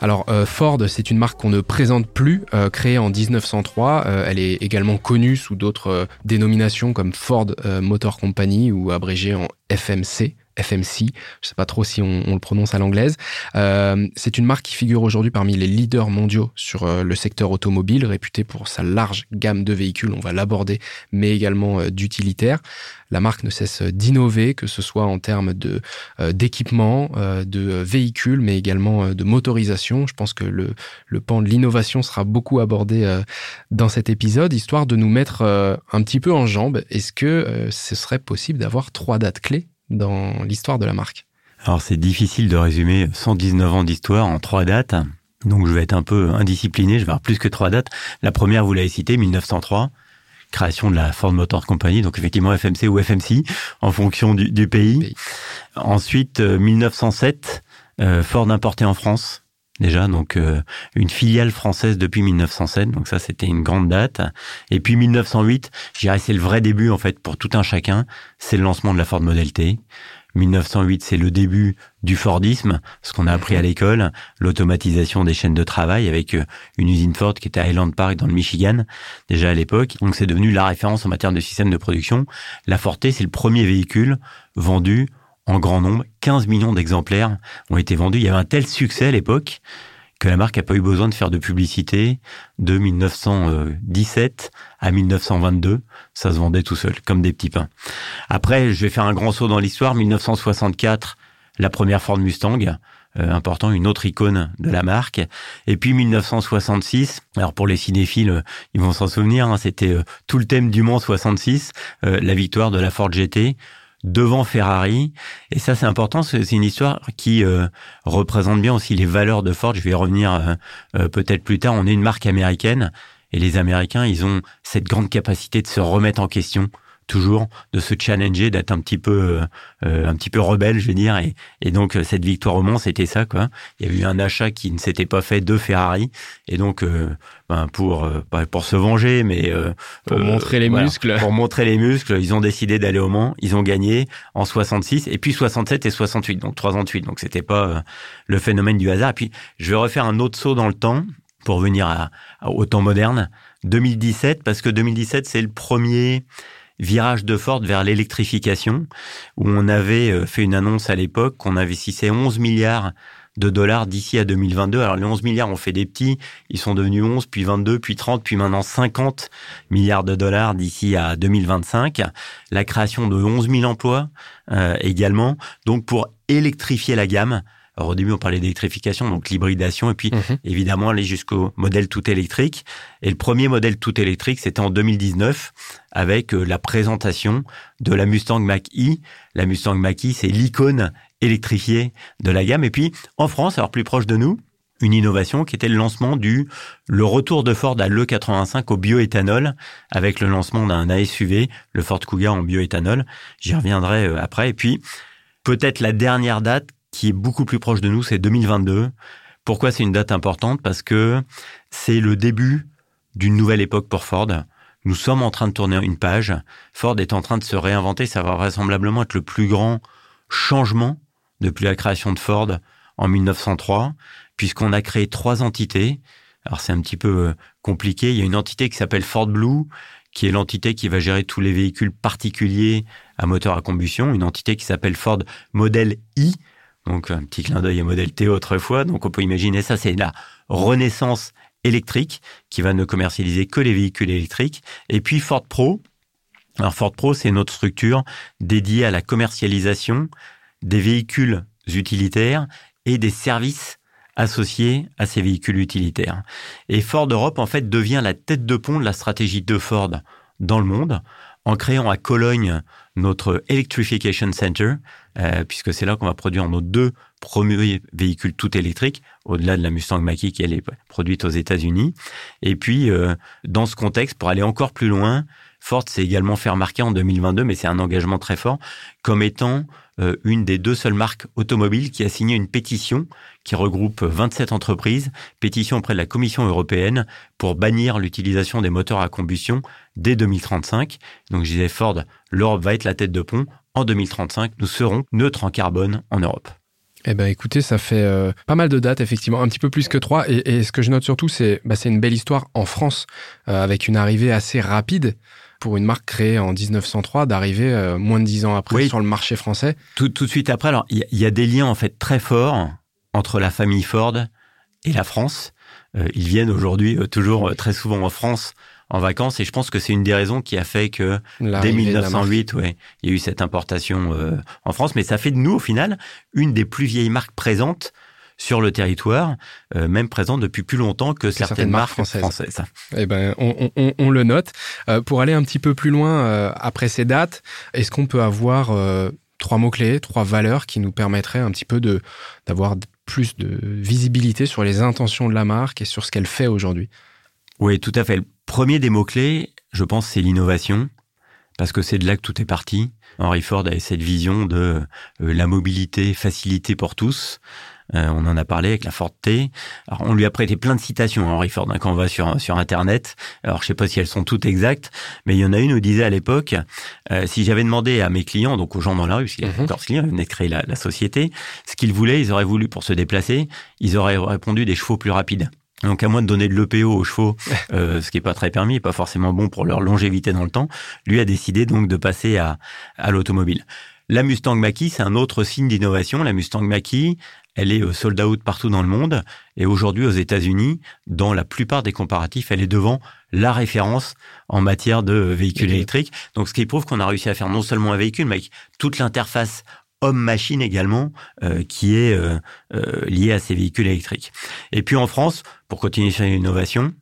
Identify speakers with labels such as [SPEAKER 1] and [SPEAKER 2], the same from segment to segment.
[SPEAKER 1] Alors euh, Ford, c'est une marque qu'on ne présente plus, euh, créée en 1903. Euh, elle est également connue sous d'autres dénominations comme Ford Motor Company ou abrégée en FMC. FMC, je sais pas trop si on, le prononce à l'anglaise. Euh, c'est une marque qui figure aujourd'hui parmi les leaders mondiaux sur euh, le secteur automobile, réputée pour sa large gamme de véhicules, on va l'aborder, mais également euh, d'utilitaires. La marque ne cesse d'innover, que ce soit en termes de d'équipement, de véhicules, mais également de motorisation. Je pense que le, le pan de l'innovation sera beaucoup abordé dans cet épisode, histoire de nous mettre un petit peu en jambe. Est-ce que ce serait possible d'avoir trois dates clés? Dans l'histoire de la marque
[SPEAKER 2] Alors c'est difficile de résumer 119 ans d'histoire en trois dates. Donc je vais être un peu indiscipliné, je vais avoir plus que trois dates. La première, vous l'avez cité, 1903, création de la Ford Motor Company, donc effectivement FMC ou FMC, en fonction du, pays. Ensuite, 1907, euh, euh, Ford importé en France, déjà, donc euh, une filiale française depuis 1907, donc ça c'était une grande date. Et puis 1908, je dirais c'est le vrai début en fait pour tout un chacun, c'est le lancement de la Ford Model T. 1908, c'est le début du Fordisme, ce qu'on a appris à l'école, l'automatisation des chaînes de travail avec euh, une usine Ford qui était à Highland Park dans le Michigan, déjà à l'époque. Donc c'est devenu la référence en matière de système de production. La Ford T, c'est le premier véhicule vendu en grand nombre. 15 millions d'exemplaires ont été vendus. Il y avait un tel succès à l'époque que la marque n'a pas eu besoin de faire de publicité de 1917 à 1922. Ça se vendait tout seul, comme des petits pains. Après, je vais faire un grand saut dans l'histoire. 1964, la première Ford Mustang. Euh, important, une autre icône de la marque. Et puis 1966, alors pour les cinéphiles, euh, ils vont s'en souvenir, hein, c'était euh, tout le thème du Mans 66, la victoire de la Ford GT, devant Ferrari. Et ça, c'est important. C'est une histoire qui euh, représente bien aussi les valeurs de Ford. Je vais y revenir euh, euh, peut-être plus tard. On est une marque américaine et les Américains, ils ont cette grande capacité de se remettre en question toujours de se challenger, d'être un petit peu, euh, un petit peu rebelle, je veux dire. Et, et donc euh, cette victoire au Mans, c'était ça, quoi. Il y a eu un achat qui ne s'était pas fait de Ferrari, et donc euh, ben, pour pour se venger, mais
[SPEAKER 1] pour montrer les muscles,
[SPEAKER 2] pour montrer les muscles, ils ont décidé d'aller au Mans. Ils ont gagné en 66 et puis 67 et 68, donc trois ans de suite. Donc c'était pas le phénomène du hasard. Et puis je vais refaire un autre saut dans le temps pour venir à, au temps moderne. 2017, parce que 2017 c'est le premier virage de Ford vers l'électrification, où on avait euh, fait une annonce à l'époque qu'on investissait 11 milliards de dollars d'ici à 2022. Alors les 11 milliards ont fait des petits, ils sont devenus 11, puis 22, puis 30, puis maintenant 50 milliards de dollars d'ici à 2025. La création de 11 000 emplois euh, également. Donc pour électrifier la gamme, alors au début, on parlait d'électrification, donc l'hybridation, et puis mhm. évidemment aller jusqu'au modèle tout électrique. Et le premier modèle tout électrique, c'était en 2019 avec euh, la présentation de la Mustang Mach-E. La Mustang Mach-E, c'est l'icône électrifiée de la gamme. Et puis en France, alors plus proche de nous, une innovation qui était le lancement du le retour de Ford à l'E85 au bioéthanol avec le lancement d'un ASUV, le Ford Kuga en bioéthanol. J'y reviendrai euh, après. Et puis peut-être la dernière date qui est beaucoup plus proche de nous, c'est 2022. Pourquoi c'est une date importante? Parce que c'est le début d'une nouvelle époque pour Ford. Nous sommes en train de tourner une page. Ford est en train de se réinventer. Ça va vraisemblablement être le plus grand changement depuis la création de Ford en 1903, puisqu'on a créé trois entités. Alors c'est un petit peu euh, compliqué. Il y a une entité qui s'appelle Ford Blue, qui est l'entité qui va gérer tous les véhicules particuliers à moteur à combustion. Une entité qui s'appelle Ford Model I, donc un petit clin d'œil à modèle T autrefois. Donc on peut imaginer ça, c'est la renaissance électrique qui va ne commercialiser que les véhicules électriques. Et puis Ford Pro. Alors Ford Pro, c'est notre structure dédiée à la commercialisation des véhicules utilitaires et des services associés à ces véhicules utilitaires. Et Ford Europe, en fait, devient la tête de pont de la stratégie de Ford dans le monde en créant à Cologne notre Electrification Center, euh, puisque c'est là qu'on va produire nos deux premiers véhicules tout électriques, au-delà de la Mustang Mach-E qui elle est produite aux États-Unis. Et puis, euh, dans ce contexte, pour aller encore plus loin, Ford s'est également fait remarquer en 2022, mais c'est un engagement très fort, comme étant euh, une des deux seules marques automobiles qui a signé une pétition qui regroupe 27 entreprises, pétition auprès de la Commission européenne pour bannir l'utilisation des moteurs à combustion dès 2035. Donc je disais Ford, l'Europe va être la tête de pont. En 2035, nous serons neutres en carbone en Europe.
[SPEAKER 1] Eh ben écoutez, ça fait euh, pas mal de dates, effectivement, un petit peu plus que trois. Et, ce que je note surtout, c'est bah, une belle histoire en France, euh, avec une arrivée assez rapide pour une marque créée en 1903 d'arriver euh, moins de dix ans après sur le marché français.
[SPEAKER 2] Tout, tout de suite après, alors il y, a des liens en fait très forts entre la famille Ford et la France. Euh, ils viennent aujourd'hui euh, toujours très souvent en France en vacances et je pense que c'est une des raisons qui a fait que dès 1908, ouais, il y a eu cette importation en France. Mais ça fait de nous au final une des plus vieilles marques présentes sur le territoire, euh, même présent depuis plus longtemps que, certaines, marques françaises.
[SPEAKER 1] Eh ben, on, le note. Euh, pour aller un petit peu plus loin euh, après ces dates, est-ce qu'on peut avoir trois mots-clés, trois valeurs qui nous permettraient un petit peu de d'avoir plus de visibilité sur les intentions de la marque et sur ce qu'elle fait aujourd'hui?
[SPEAKER 2] Oui, tout à fait. Premier des mots-clés, je pense, c'est l'innovation parce que c'est de là que tout est parti. Henry Ford avait cette vision de la mobilité facilitée pour tous, euh, on en a parlé avec la Ford T. Alors, on lui a prêté plein de citations, Henry Ford, hein, quand on va sur, sur Internet. Alors, je sais pas si elles sont toutes exactes, mais il y en a une où disait à l'époque, euh, si j'avais demandé à mes clients, donc aux gens dans la rue, parce qu'il y a encore clients, ils venaient de créer la, la société, ce qu'ils voulaient, ils auraient voulu pour se déplacer, ils auraient répondu des chevaux plus rapides. Donc à moins de donner de l'EPO aux chevaux, euh, ce qui est pas très permis et pas forcément bon pour leur longévité dans le temps, lui a décidé donc de passer à, à l'automobile. La Mustang Mach-E, c'est un autre signe d'innovation. La Mustang Mach-E, elle est euh, sold out partout dans le monde. Et aujourd'hui, aux États-Unis, dans la plupart des comparatifs, elle est devant la référence en matière de véhicules électriques. Donc, ce qui prouve qu'on a réussi à faire non seulement un véhicule, mais toute l'interface homme-machine également, euh, qui est euh, liée à ces véhicules électriques. Et puis en France, pour continuer sur l'innovation,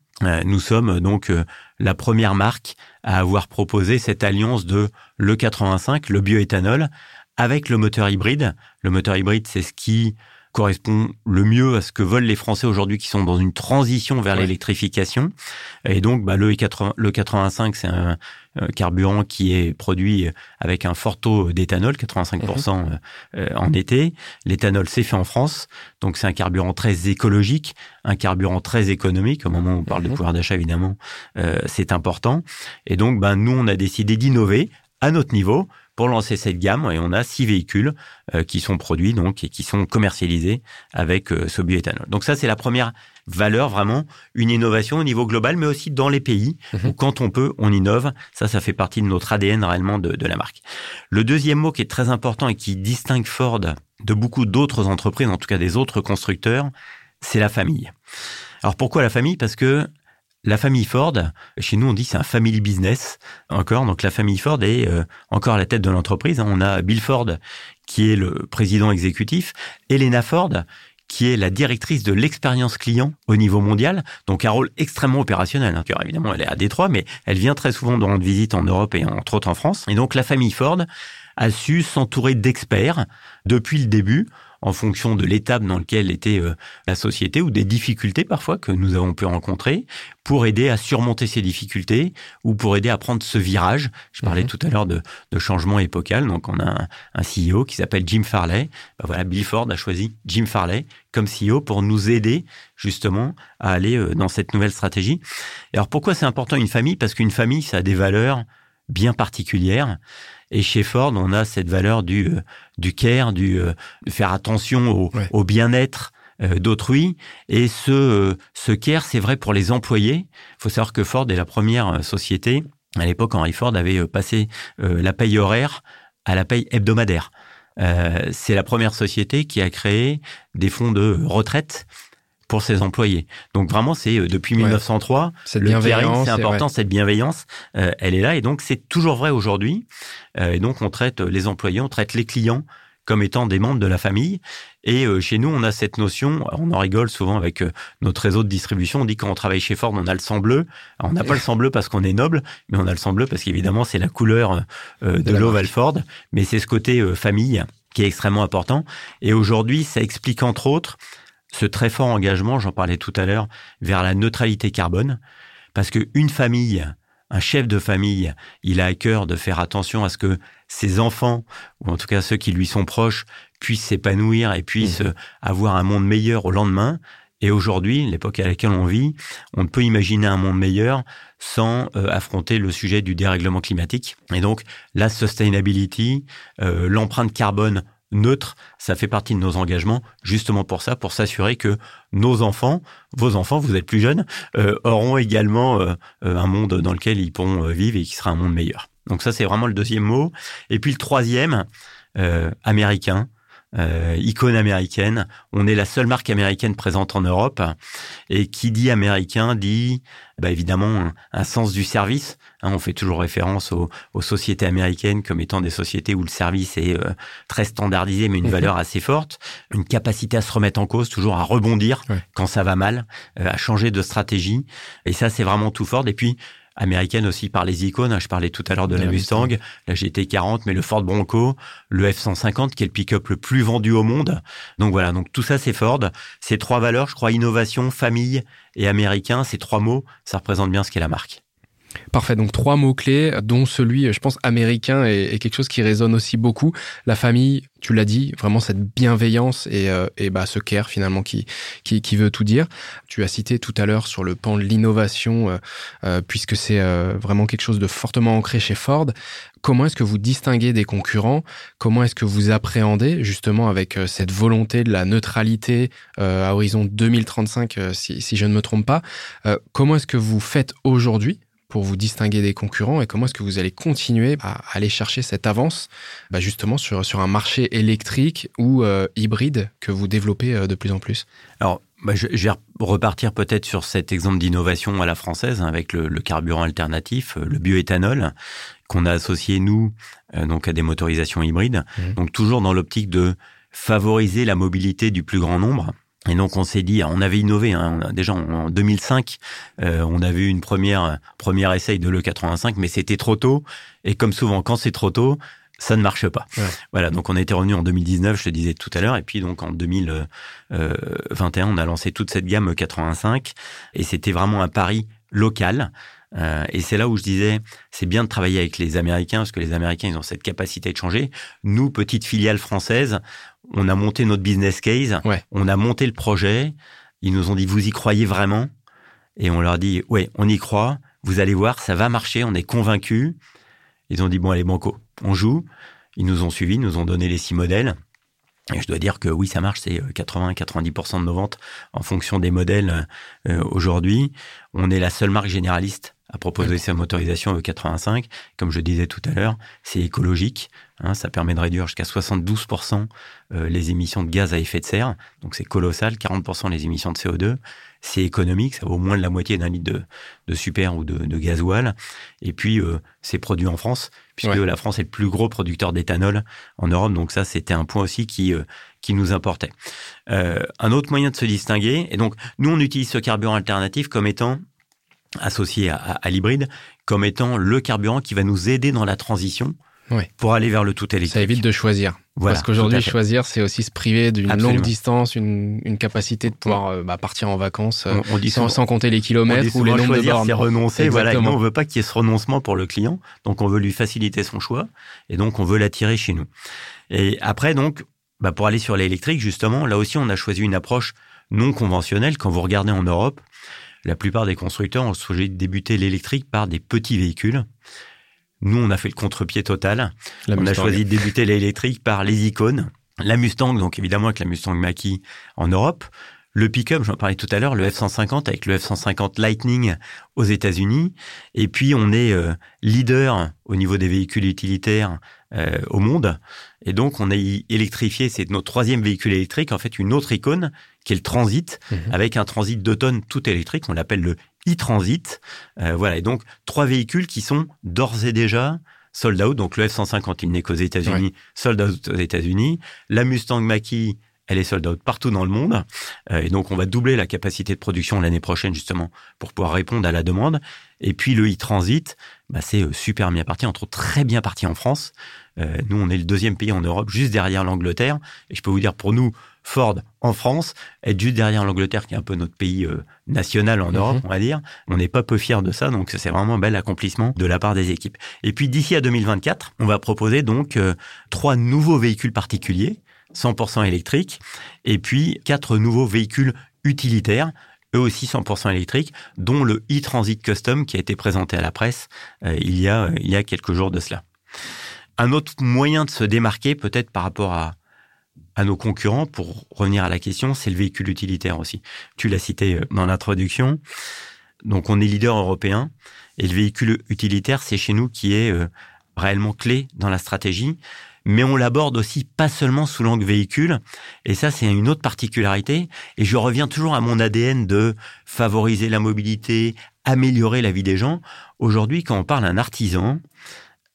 [SPEAKER 2] nous sommes donc la première marque à avoir proposé cette alliance de l'E85, le bioéthanol, avec le moteur hybride. Le moteur hybride, c'est ce qui correspond le mieux à ce que veulent les Français aujourd'hui qui sont dans une transition vers l'électrification. Et donc, bah, le, 80, le 85, c'est un, carburant qui est produit avec un fort taux d'éthanol, 85% mhm. euh, en été. L'éthanol, c'est fait en France. Donc, c'est un carburant très écologique, un carburant très économique. Au moment où on parle de mhm. pouvoir d'achat, évidemment, euh, c'est important. Et donc, bah, nous, on a décidé d'innover à notre niveau pour lancer cette gamme et on a six véhicules euh, qui sont produits donc et qui sont commercialisés avec euh, ce bioéthanol. Donc ça c'est la première valeur vraiment une innovation au niveau global mais aussi dans les pays mhm. où quand on peut on innove. Ça ça fait partie de notre ADN réellement de, de la marque. Le deuxième mot qui est très important et qui distingue Ford de beaucoup d'autres entreprises, en tout cas des autres constructeurs, c'est la famille. Alors pourquoi la famille? Parce que la famille Ford, chez nous on dit c'est un family business encore, donc la famille Ford est euh, encore à la tête de l'entreprise. On a Bill Ford qui est le président exécutif, Elena Ford qui est la directrice de l'expérience client au niveau mondial, donc un rôle extrêmement opérationnel. Hein. évidemment, elle est à Détroit, mais elle vient très souvent de rendre visite en Europe et entre autres en France. Et donc la famille Ford a su s'entourer d'experts depuis le début en fonction de l'étape dans laquelle était euh, la société ou des difficultés parfois que nous avons pu rencontrer pour aider à surmonter ces difficultés ou pour aider à prendre ce virage. Je parlais mhm. tout à l'heure de, de, changement épocal. Donc, on a un, CEO qui s'appelle Jim Farley. Ben voilà, Bill Ford a choisi Jim Farley comme CEO pour nous aider justement à aller euh, dans cette nouvelle stratégie. Et alors, pourquoi c'est important une famille? Parce qu'une famille, ça a des valeurs bien particulières. Et chez Ford, on a cette valeur du, euh, du care, du euh, de faire attention au, au bien-être euh, d'autrui. Et ce, ce care, c'est vrai pour les employés. Il faut savoir que Ford est la première société. À l'époque, Henry Ford avait passé la paye horaire à la paye hebdomadaire. c'est la première société qui a créé des fonds de retraite pour ses employés. Donc vraiment, c'est euh, depuis 1903,
[SPEAKER 1] cette le bienveillance,
[SPEAKER 2] c'est important, cette bienveillance, euh, elle est là et donc c'est toujours vrai aujourd'hui. Euh, et donc on traite les employés, on traite les clients comme étant des membres de la famille. Et euh, chez nous, on a cette notion, on en rigole souvent avec euh, notre réseau de distribution, on dit quand on travaille chez Ford, on a le sang bleu. Alors, on n'a pas le sang bleu parce qu'on est noble, mais on a le sang bleu parce qu'évidemment, c'est la couleur de, de l'Oval Ford, mais c'est ce côté famille qui est extrêmement important. Et aujourd'hui, ça explique entre autres ce très fort engagement, j'en parlais tout à l'heure, vers la neutralité carbone, parce qu'une famille, un chef de famille, il a à cœur de faire attention à ce que ses enfants, ou en tout cas ceux qui lui sont proches, puissent s'épanouir et puissent mmh. avoir un monde meilleur au lendemain. Et aujourd'hui, l'époque à laquelle on vit, on ne peut imaginer un monde meilleur sans euh, affronter le sujet du dérèglement climatique. Et donc, la sustainability, euh, l'empreinte carbone neutre, ça fait partie de nos engagements, justement pour ça, pour s'assurer que nos enfants, vos enfants, vous êtes plus jeunes, euh, auront également euh, euh, un monde dans lequel ils pourront vivre et qui sera un monde meilleur. Donc ça, c'est vraiment le deuxième mot. Et puis le troisième, américain. Icône américaine. On est la seule marque américaine présente en Europe. Et qui dit américain dit bah, évidemment un, sens du service. Hein, on fait toujours référence aux, sociétés américaines comme étant des sociétés où le service est euh, très standardisé, mais une mhm. valeur assez forte, une capacité à se remettre en cause, toujours à rebondir quand ça va mal, euh, à changer de stratégie. Et ça, c'est vraiment tout fort. Et puis, américaine aussi par les icônes. Hein, je parlais tout à l'heure de, la, Mustang, la GT40, mais le Ford Bronco, le F-150, qui est le pick-up le plus vendu au monde. Donc voilà, donc tout ça, c'est Ford. Ces trois valeurs, je crois, innovation, famille et américain, ces trois mots, ça représente bien ce qu'est la marque.
[SPEAKER 1] Parfait, donc trois mots-clés, dont celui, je pense, américain est, quelque chose qui résonne aussi beaucoup. La famille, tu l'as dit, vraiment cette bienveillance et, euh, et bah, ce care finalement qui, qui, qui, veut tout dire. Tu as cité tout à l'heure sur le pan de l'innovation, euh, euh, puisque c'est vraiment quelque chose de fortement ancré chez Ford. Comment est-ce que vous distinguez des concurrents? Comment est-ce que vous appréhendez justement avec cette volonté de la neutralité à horizon 2035, si, si je ne me trompe pas? Comment est-ce que vous faites aujourd'hui pour vous distinguer des concurrents et comment est-ce que vous allez continuer à aller chercher cette avance bah justement sur, sur un marché électrique ou euh, hybride que vous développez euh, de plus en plus?
[SPEAKER 2] Alors, bah, je, vais repartir peut-être sur cet exemple d'innovation à la française hein, avec le, carburant alternatif, euh, le bioéthanol, qu'on a associé, nous, donc à des motorisations hybrides. Mmh. Donc toujours dans l'optique de favoriser la mobilité du plus grand nombre. Et donc on s'est dit, on avait innové. Hein, déjà en 2005, euh, on avait eu une première première essai de l'E85, mais c'était trop tôt. Et comme souvent, quand c'est trop tôt, ça ne marche pas. Voilà, donc on était revenu en 2019, je te disais tout à l'heure, et puis donc en 2021, on a lancé toute cette gamme 85, et c'était vraiment un pari local. Euh, et c'est là où je disais, c'est bien de travailler avec les Américains, parce que les Américains, ils ont cette capacité de changer. Nous, petite filiale française, on a monté notre business case, on a monté le projet. Ils nous ont dit, vous y croyez vraiment? Et on leur dit, ouais, on y croit. Vous allez voir, ça va marcher. On est convaincus. Ils ont dit, bon, allez, banco, on joue. Ils nous ont suivis, nous ont donné les six modèles. Et je dois dire que oui, ça marche, c'est 80-90% euh, de nos ventes en fonction des modèles euh, aujourd'hui. On est la seule marque généraliste à proposer sa motorisation E85. Comme je disais tout à l'heure, c'est écologique. Hein, ça permet de réduire jusqu'à 72% euh, les émissions de gaz à effet de serre. Donc c'est colossal, 40% les émissions de CO2. C'est économique, ça vaut moins de la moitié d'un litre de, super ou de, de gasoil. Et puis euh, c'est produit en France, puisque la France est le plus gros producteur d'éthanol en Europe. Donc ça, c'était un point aussi qui, euh, qui nous importait. un autre moyen de se distinguer, et donc nous on utilise ce carburant alternatif comme étant associé à, l'hybride comme étant le carburant qui va nous aider dans la transition pour aller vers le tout électrique.
[SPEAKER 1] Ça évite de choisir. Parce qu'aujourd'hui, choisir, c'est aussi se priver d'une longue distance, une, capacité de pouvoir euh, bah, partir en vacances on, dit sans, compter les kilomètres ou les nombres de bornes.
[SPEAKER 2] c'est renoncer. Voilà, nous, on veut pas qu'il y ait ce renoncement pour le client, donc on veut lui faciliter son choix et donc on veut l'attirer chez nous. Et après, donc, bah, pour aller sur l'électrique, justement, là aussi, on a choisi une approche non conventionnelle. Quand vous regardez en Europe, la plupart des constructeurs ont choisi de débuter l'électrique par des petits véhicules. Nous, on a fait le contre-pied total. on a choisi de débuter l'électrique par les icônes. La Mustang, donc évidemment avec la Mustang Mach-E en Europe. Le pick-up, j'en parlais tout à l'heure, le F-150 avec le F-150 Lightning aux États-Unis. Et puis, on est euh, leader au niveau des véhicules utilitaires euh, au monde. Et donc, on a électrifié, c'est notre troisième véhicule électrique, en fait, une autre icône, qui est le Transit, mhm. avec un Transit 2 tonnes tout électrique, on l'appelle le e-Transit. Euh, voilà, et donc, trois véhicules qui sont d'ores et déjà sold out. Donc le F-150, il n'est qu'aux États-Unis, sold out aux États-Unis. La Mustang Mach-E, elle est sold out partout dans le monde. Euh, et donc, on va doubler la capacité de production l'année prochaine, justement, pour pouvoir répondre à la demande. Et puis, le e-transit, bah, c'est euh, super bien parti, entre autres très bien parti en France. Euh, nous, on est le deuxième pays en Europe, juste derrière l'Angleterre. Et je peux vous dire, pour nous, Ford en France, être juste derrière l'Angleterre, qui est un peu notre pays national en Europe, mhm. on va dire, on n'est pas peu fiers de ça. Donc, c'est vraiment un bel accomplissement de la part des équipes. Et puis, d'ici à 2024, on va proposer donc trois nouveaux véhicules particuliers 100% électriques, et puis quatre nouveaux véhicules utilitaires, eux aussi 100% électriques, dont le e-Transit Custom qui a été présenté à la presse euh, il, y a, il y a quelques jours de cela. Un autre moyen de se démarquer peut-être par rapport à, à nos concurrents, pour revenir à la question, c'est le véhicule utilitaire aussi. Tu l'as cité euh, dans l'introduction. Donc on est leader européen et le véhicule utilitaire, c'est chez nous qui est euh, réellement clé dans la stratégie mais on l'aborde aussi pas seulement sous l'angle véhicule. Et ça, c'est une autre particularité. Et je reviens toujours à mon ADN de favoriser la mobilité, améliorer la vie des gens. Aujourd'hui, quand on parle d'un artisan,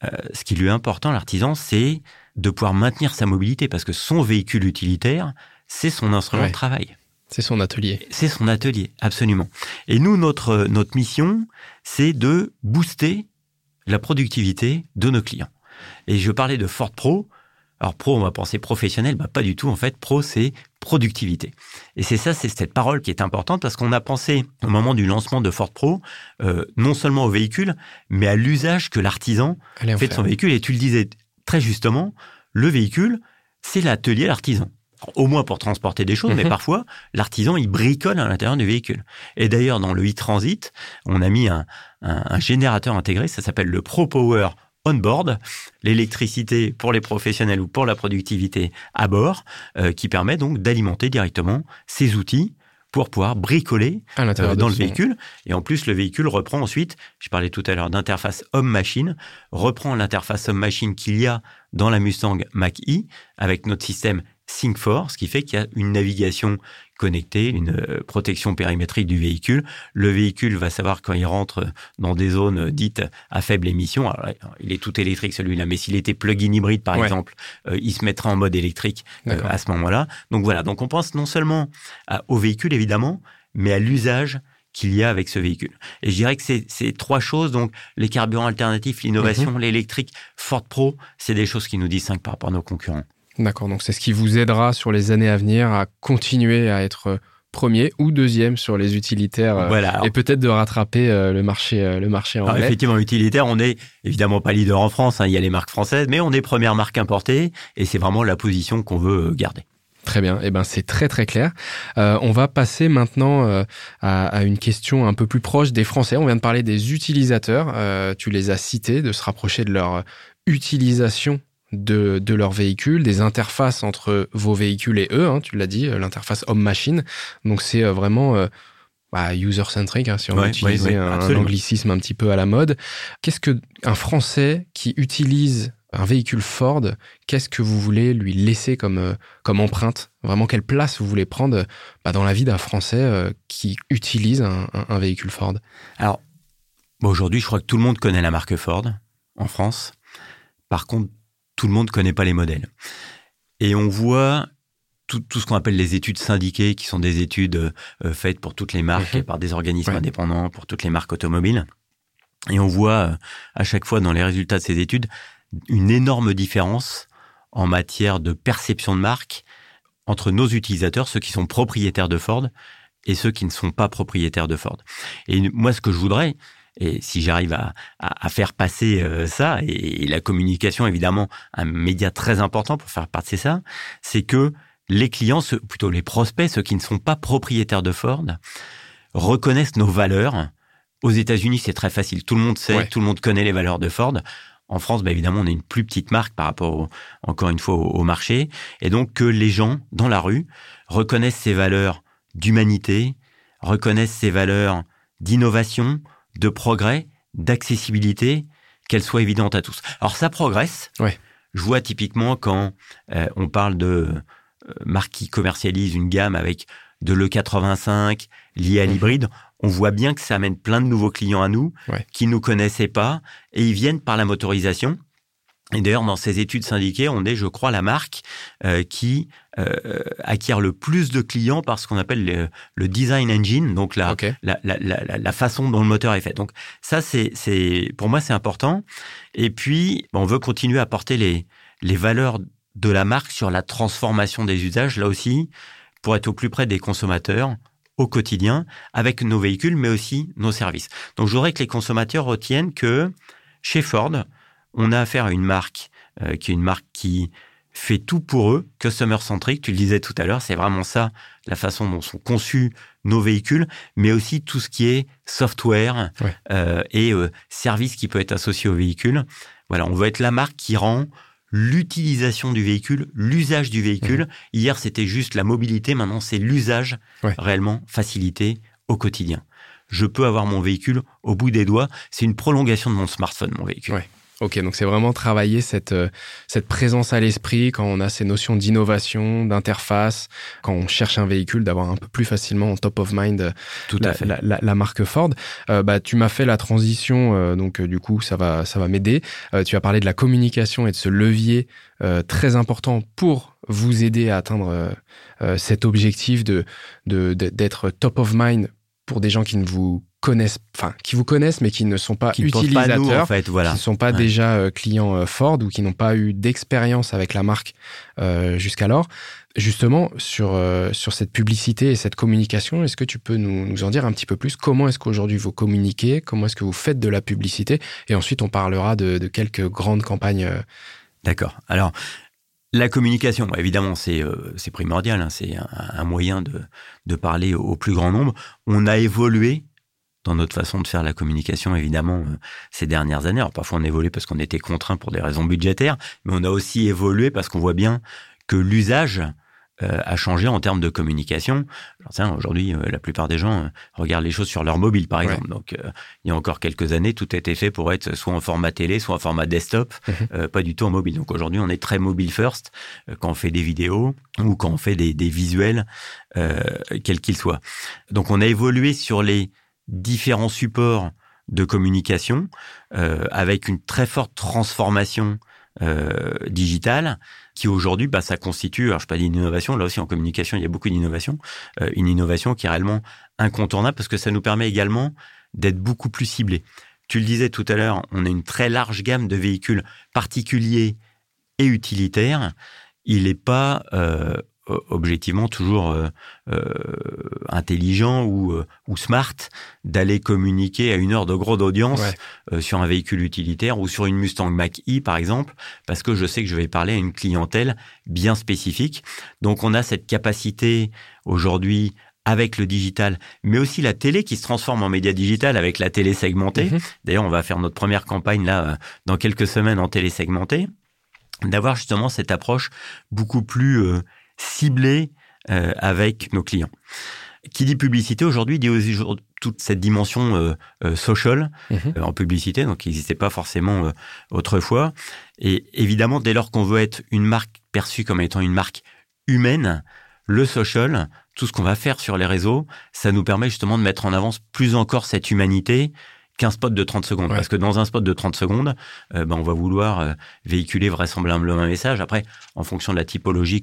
[SPEAKER 2] euh, ce qui lui est important, l'artisan, c'est de pouvoir maintenir sa mobilité parce que son véhicule utilitaire, c'est son instrument de travail.
[SPEAKER 1] C'est son atelier.
[SPEAKER 2] C'est son atelier, absolument. Et nous, notre, notre mission, c'est de booster la productivité de nos clients. Et je parlais de Ford Pro. Alors pro, on va penser professionnel, bah pas du tout. En fait, pro, c'est productivité. Et c'est ça, c'est cette parole qui est importante parce qu'on a pensé au moment du lancement de Ford Pro, euh, non seulement au véhicule, mais à l'usage que l'artisan fait de son véhicule. Et tu le disais très justement, le véhicule, c'est l'atelier l'artisan. Au moins pour transporter des choses, mais mhm. parfois, l'artisan, il bricole à l'intérieur du véhicule. Et d'ailleurs, dans le e-transit, on a mis un, un, un générateur intégré, ça s'appelle le Pro Power on-board, l'électricité pour les professionnels ou pour la productivité à bord, euh, qui permet donc d'alimenter directement ces outils pour pouvoir bricoler euh, dans le véhicule. Et en plus, le véhicule reprend ensuite, je parlais tout à l'heure d'interface homme-machine, reprend l'interface homme-machine qu'il y a dans la Mustang Mach-E avec notre système Sync4, ce qui fait qu'il y a une navigation connecté, une euh, protection périmétrique du véhicule. Le véhicule va savoir quand il rentre dans des zones dites à faible émission. il est tout électrique celui-là, mais s'il était plug-in hybride par exemple, euh, il se mettra en mode électrique euh, à ce moment-là. Donc voilà, donc on pense non seulement au véhicule évidemment, mais à l'usage qu'il y a avec ce véhicule. Et je dirais que c'est trois choses, donc les carburants alternatifs, l'innovation, mhm. l'électrique, Ford Pro, c'est des choses qui nous distinguent par rapport à nos concurrents.
[SPEAKER 1] D'accord, donc c'est ce qui vous aidera sur les années à venir à continuer à être premier ou deuxième sur les utilitaires euh, et peut-être de rattraper euh, le marché euh, le marché
[SPEAKER 2] en effectivement utilitaire on est évidemment pas leader en France hein, il y a les marques françaises mais on est première marque importée et c'est vraiment la position qu'on veut garder
[SPEAKER 1] Très bien, eh ben c'est très très clair. on va passer maintenant à, à, une question un peu plus proche des Français. On vient de parler des utilisateurs. tu les as cités, de se rapprocher de leur utilisation de, de leur véhicule, des interfaces entre vos véhicules et eux, hein, tu l'as dit, euh, l'interface homme-machine. Donc c'est euh, vraiment euh, bah, user-centric, hein, si on veut utiliser un, anglicisme un petit peu à la mode. Qu'est-ce que un Français qui utilise un véhicule Ford, qu'est-ce que vous voulez lui laisser comme, comme empreinte? Vraiment, quelle place vous voulez prendre bah, dans la vie d'un Français qui utilise un, un, véhicule Ford?
[SPEAKER 2] Alors, aujourd'hui, je crois que tout le monde connaît la marque Ford en France. Par contre, tout le monde ne connaît pas les modèles. Et on voit tout, ce qu'on appelle les études syndiquées, qui sont des études euh, faites pour toutes les marques mhm. et par des organismes indépendants, pour toutes les marques automobiles. Et on voit euh, à chaque fois dans les résultats de ces études une énorme différence en matière de perception de marque entre nos utilisateurs, ceux qui sont propriétaires de Ford, et ceux qui ne sont pas propriétaires de Ford. Et moi, ce que je voudrais, et si j'arrive à, à, faire passer euh, ça, et, la communication évidemment un média très important pour faire passer ça, c'est que les clients, plutôt les prospects, ceux qui ne sont pas propriétaires de Ford, reconnaissent nos valeurs. Aux États-Unis, c'est très facile. Tout le monde sait, tout le monde connaît les valeurs de Ford. En France, bah évidemment, on est une plus petite marque par rapport, encore une fois, au, marché. Et donc, que les gens, dans la rue, reconnaissent ces valeurs d'humanité, reconnaissent ces valeurs d'innovation, de progrès, d'accessibilité, qu'elle soit évidente à tous. Alors ça progresse.
[SPEAKER 1] Ouais.
[SPEAKER 2] Je vois typiquement quand euh, on parle de euh, marque qui commercialise une gamme avec de l'E85 lié à l'hybride, on voit bien que ça amène plein de nouveaux clients à nous qui nous connaissaient pas et ils viennent par la motorisation. Et d'ailleurs, dans ces études syndiquées, on est, je crois, la marque euh, qui euh, acquiert le plus de clients par ce qu'on appelle le, design engine, donc la, la, la, la, façon dont le moteur est fait. Donc ça, c'est, c'est pour moi, c'est important. Et puis, on veut continuer à porter les, les valeurs de la marque sur la transformation des usages, là aussi, pour être au plus près des consommateurs au quotidien avec nos véhicules, mais aussi nos services. Donc, je voudrais que les consommateurs retiennent que chez Ford, on a affaire à une marque euh, qui est une marque qui fait tout pour eux, customer centric, tu le disais tout à l'heure, c'est vraiment ça, la façon dont sont conçus nos véhicules, mais aussi tout ce qui est software euh, et euh, service qui peut être associé au véhicule. Voilà, on veut être la marque qui rend l'utilisation du véhicule, l'usage du véhicule. Mhm. Hier, c'était juste la mobilité, maintenant c'est l'usage réellement facilité au quotidien. Je peux avoir mon véhicule au bout des doigts, c'est une prolongation de mon smartphone, mon véhicule.
[SPEAKER 1] Ok, donc c'est vraiment travailler cette, euh, cette présence à l'esprit quand on a ces notions d'innovation, d'interface, quand on cherche un véhicule, d'avoir un peu plus facilement en top of mind euh,
[SPEAKER 2] Tout
[SPEAKER 1] la,
[SPEAKER 2] à fait.
[SPEAKER 1] La, marque Ford. Euh, bah, tu m'as fait la transition, donc du coup ça va, ça va m'aider. tu as parlé de la communication et de ce levier très important pour vous aider à atteindre cet objectif de d'être top of mind pour des gens qui ne vous connaissent, enfin, qui vous connaissent, mais qui ne sont pas utilisateurs,
[SPEAKER 2] en fait, voilà.
[SPEAKER 1] qui ne sont pas déjà euh, clients euh, Ford ou qui n'ont pas eu d'expérience avec la marque euh, jusqu'alors. Justement, sur, sur cette publicité et cette communication, est-ce que tu peux nous, nous, en dire un petit peu plus? Comment est-ce qu'aujourd'hui vous communiquez? Comment est-ce que vous faites de la publicité? Et ensuite, on parlera de, de quelques grandes campagnes.
[SPEAKER 2] D'accord. Alors, la communication, évidemment, c'est c'est primordial. Hein, c'est un, un, moyen de, de parler au plus grand nombre. On a évolué dans notre façon de faire la communication, évidemment, euh, ces dernières années. Alors parfois on évolué parce qu'on était contraint pour des raisons budgétaires, mais on a aussi évolué parce qu'on voit bien que l'usage euh, a changé en termes de communication. Aujourd'hui, euh, la plupart des gens regardent les choses sur leur mobile, par exemple. Donc, il y a encore quelques années, tout était fait pour être soit en format télé, soit en format desktop, mhm. pas du tout en mobile. Donc aujourd'hui, on est très mobile first quand on fait des vidéos ou quand on fait des, des visuels, quels qu'ils soient. Donc, on a évolué sur les différents supports de communication euh, avec une très forte transformation euh, digitale qui aujourd'hui, bah, ça constitue, alors je pas une innovation, là aussi en communication il y a beaucoup d'innovation, euh, une innovation qui est réellement incontournable parce que ça nous permet également d'être beaucoup plus ciblés. Tu le disais tout à l'heure, on a une très large gamme de véhicules particuliers et utilitaires. Il n'est pas euh, objectivement toujours euh, euh, intelligent ou, euh, ou smart d'aller communiquer à une heure de gros d'audience sur un véhicule utilitaire ou sur une Mustang Mach-E par exemple, parce que je sais que je vais parler à une clientèle bien spécifique. Donc on a cette capacité aujourd'hui avec le digital, mais aussi la télé qui se transforme en média digital avec la télé segmentée. Mm-hmm. D'ailleurs, on va faire notre première campagne là dans quelques semaines en télé segmentée d'avoir justement cette approche beaucoup plus ciblé euh, avec nos clients. Qui dit publicité aujourd'hui dit aussi toute cette dimension euh, euh, social mhm. en publicité, donc qui n'existait pas forcément autrefois. Et évidemment, dès lors qu'on veut être une marque perçue comme étant une marque humaine, le social, tout ce qu'on va faire sur les réseaux, ça nous permet justement de mettre en avance plus encore cette humanité qu'un spot de 30 secondes. Parce que dans un spot de 30 secondes, euh, ben, on va vouloir euh, véhiculer vraisemblablement un message. Après, en fonction de la typologie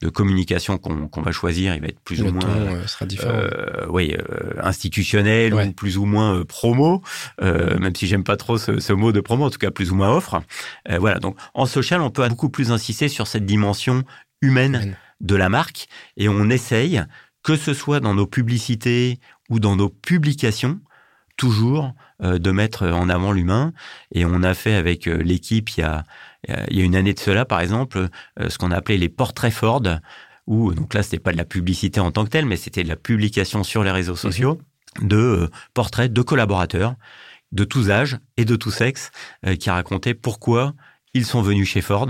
[SPEAKER 2] de communication qu'on va choisir, il va être plus ou moins
[SPEAKER 1] euh, sera différent.
[SPEAKER 2] oui, institutionnel ou plus ou moins promo, même si j'aime pas trop ce, mot de promo, en tout cas plus ou moins offre. voilà, donc en social, on peut beaucoup plus insister sur cette dimension humaine de la marque et on essaye, que ce soit dans nos publicités ou dans nos publications, toujours euh, de mettre en avant l'humain. Et on a fait avec euh, l'équipe il y a, il y a une année de cela, par exemple, euh, ce qu'on appelait les portraits Ford, où donc là c'était pas de la publicité en tant que telle, mais c'était de la publication sur les réseaux sociaux mhm. de portraits de collaborateurs de tous âges et de tous sexes qui racontaient pourquoi ils sont venus chez Ford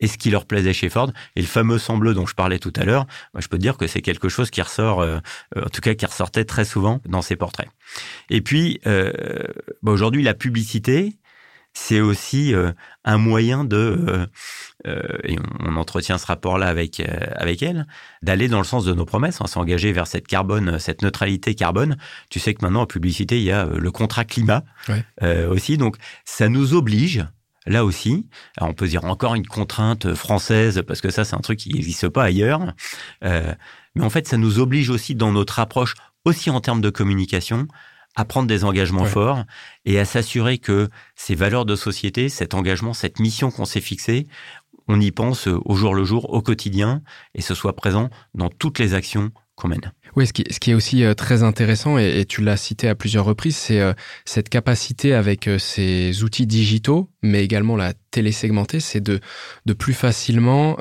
[SPEAKER 2] et ce qui leur plaisait chez Ford. Et le fameux sang bleu dont je parlais tout à l'heure, moi, je peux te dire que c'est quelque chose qui ressort, euh, en tout cas qui ressortait très souvent dans ces portraits. Et puis, euh, bah, aujourd'hui, la publicité, c'est aussi un moyen de et on, entretient ce rapport-là avec avec elle, d'aller dans le sens de nos promesses, on s'engager vers cette carbone, cette neutralité carbone. Tu sais que maintenant en publicité, il y a le contrat climat aussi, donc ça nous oblige là aussi, on peut dire encore une contrainte française, parce que ça, c'est un truc qui n'existe pas ailleurs. Euh, mais en fait, ça nous oblige aussi dans notre approche, aussi en termes de communication, à prendre des engagements forts et à s'assurer que ces valeurs de société, cet engagement, cette mission qu'on s'est fixée, on y pense au jour le jour, au quotidien, et ce soit présent dans toutes les actions qu'on mène.
[SPEAKER 1] Oui, ce qui, ce qui est aussi euh, très intéressant, et, tu l'as cité à plusieurs reprises, c'est euh, cette capacité avec euh, ces outils digitaux, mais également la télé segmentée, c'est de, de plus facilement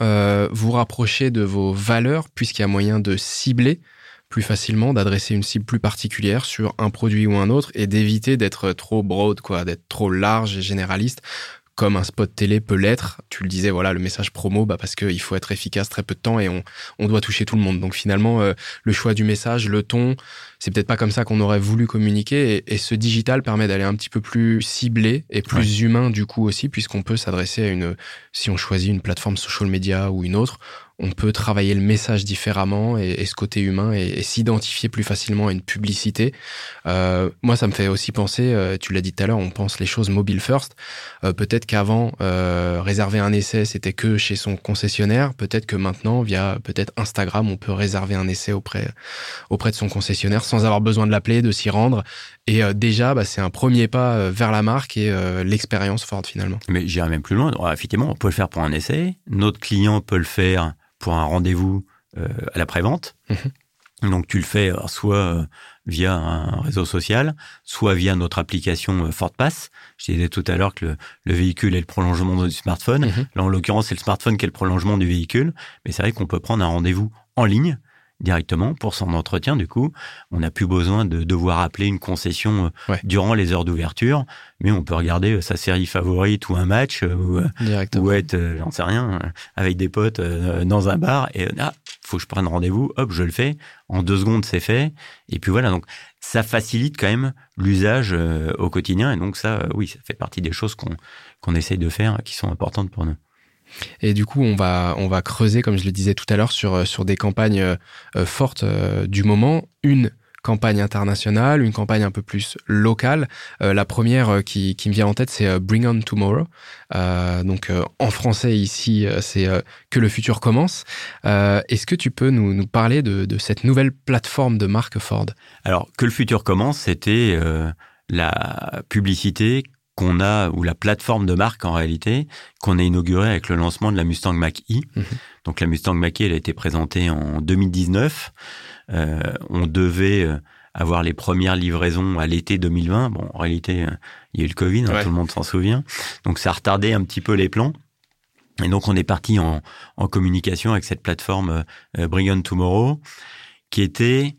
[SPEAKER 1] vous rapprocher de vos valeurs, puisqu'il y a moyen de cibler plus facilement, d'adresser une cible plus particulière sur un produit ou un autre, et d'éviter d'être trop broad, quoi, d'être trop large et généraliste comme un spot télé peut l'être. Tu le disais, voilà, le message promo, bah parce qu'il faut être efficace très peu de temps et on, on doit toucher tout le monde. Donc finalement, euh, le choix du message, le ton, c'est peut-être pas comme ça qu'on aurait voulu communiquer. Et, ce digital permet d'aller un petit peu plus ciblé et plus humain du coup aussi, puisqu'on peut s'adresser à une, si on choisit une plateforme social media ou une autre, on peut travailler le message différemment et, ce côté humain et, s'identifier plus facilement à une publicité. Euh, moi, ça me fait aussi penser, euh, tu l'as dit tout à l'heure, on pense les choses mobile first. Euh, peut-être qu'avant, réserver un essai, c'était que chez son concessionnaire. Peut-être que maintenant, via peut-être Instagram, on peut réserver un essai auprès, auprès de son concessionnaire sans avoir besoin de l'appeler, de s'y rendre. Et déjà, bah, c'est un premier pas vers la marque et l'expérience forte finalement.
[SPEAKER 2] Mais j'irai même plus loin. effectivement, on peut le faire pour un essai. Notre client peut le faire pour un rendez-vous euh, à la prévente. Mhm. Donc tu le fais soit euh, via un réseau social, soit via notre application euh, FortPass. Je disais tout à l'heure que le, véhicule est le prolongement du smartphone. Mhm. Là, en l'occurrence, c'est le smartphone qui est le prolongement du véhicule. Mais c'est vrai qu'on peut prendre un rendez-vous en ligne directement pour son entretien. Du coup, on n'a plus besoin de devoir appeler une concession euh, durant les heures d'ouverture, mais on peut regarder euh, sa série favorite ou un match euh, ou, ou être, j'en sais rien, avec des potes dans un bar et ah, faut que je prenne rendez-vous, hop, je le fais. En deux secondes, c'est fait. Et puis voilà, donc ça facilite quand même l'usage au quotidien. Et donc ça, oui, ça fait partie des choses qu'on qu'on essaye de faire qui sont importantes pour nous.
[SPEAKER 1] Et du coup, on va, on va creuser, comme je le disais tout à l'heure, sur, euh, sur des campagnes euh, euh, fortes du moment. Une campagne internationale, une campagne un peu plus locale. la première qui, qui, me vient en tête, c'est Bring On Tomorrow. donc en français ici, c'est Que le futur commence. Est-ce que tu peux nous, nous parler de, de, cette nouvelle plateforme de marque Ford?
[SPEAKER 2] Alors, Que le futur commence, c'était la publicité qu'on a, ou la plateforme de marque en réalité, qu'on a inaugurée avec le lancement de la Mustang Mach-E. Mhm. Donc la Mustang Mach-E, elle a été présentée en 2019. Euh, on devait euh, avoir les premières livraisons à l'été 2020. Bon, en réalité, euh, il y a eu le Covid, hein, tout le monde s'en souvient. Donc ça a retardé un petit peu les plans. Et donc on est parti en, en communication avec cette plateforme euh, Bring On Tomorrow, qui était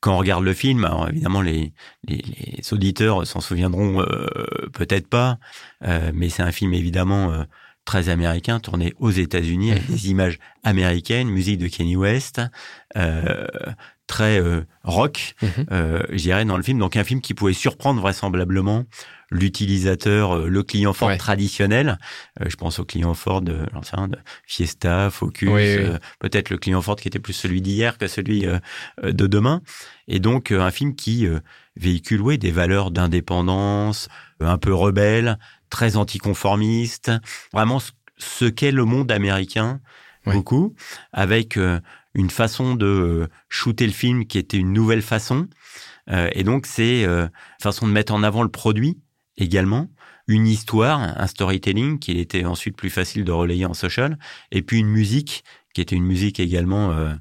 [SPEAKER 2] quand on regarde le film, alors évidemment les, les, les auditeurs s'en souviendront euh, peut-être pas, euh, mais c'est un film évidemment euh, très américain, tourné aux États-Unis avec des images américaines, musique de Kenny West, très rock, mhm. je dirais dans le film. Donc un film qui pouvait surprendre vraisemblablement l'utilisateur, euh, le client Ford traditionnel. Euh, je pense au client Ford de, de Fiesta, Focus, euh, peut-être le client Ford qui était plus celui d'hier que celui de demain. Et donc un film qui véhicule ouais, des valeurs d'indépendance, un peu rebelle, très anticonformiste, vraiment ce qu'est le monde américain, beaucoup, avec une façon de shooter le film qui était une nouvelle façon. et donc c'est une façon de mettre en avant le produit également, une histoire, un storytelling qui était ensuite plus facile de relayer en social, et puis une musique qui était une musique également euh,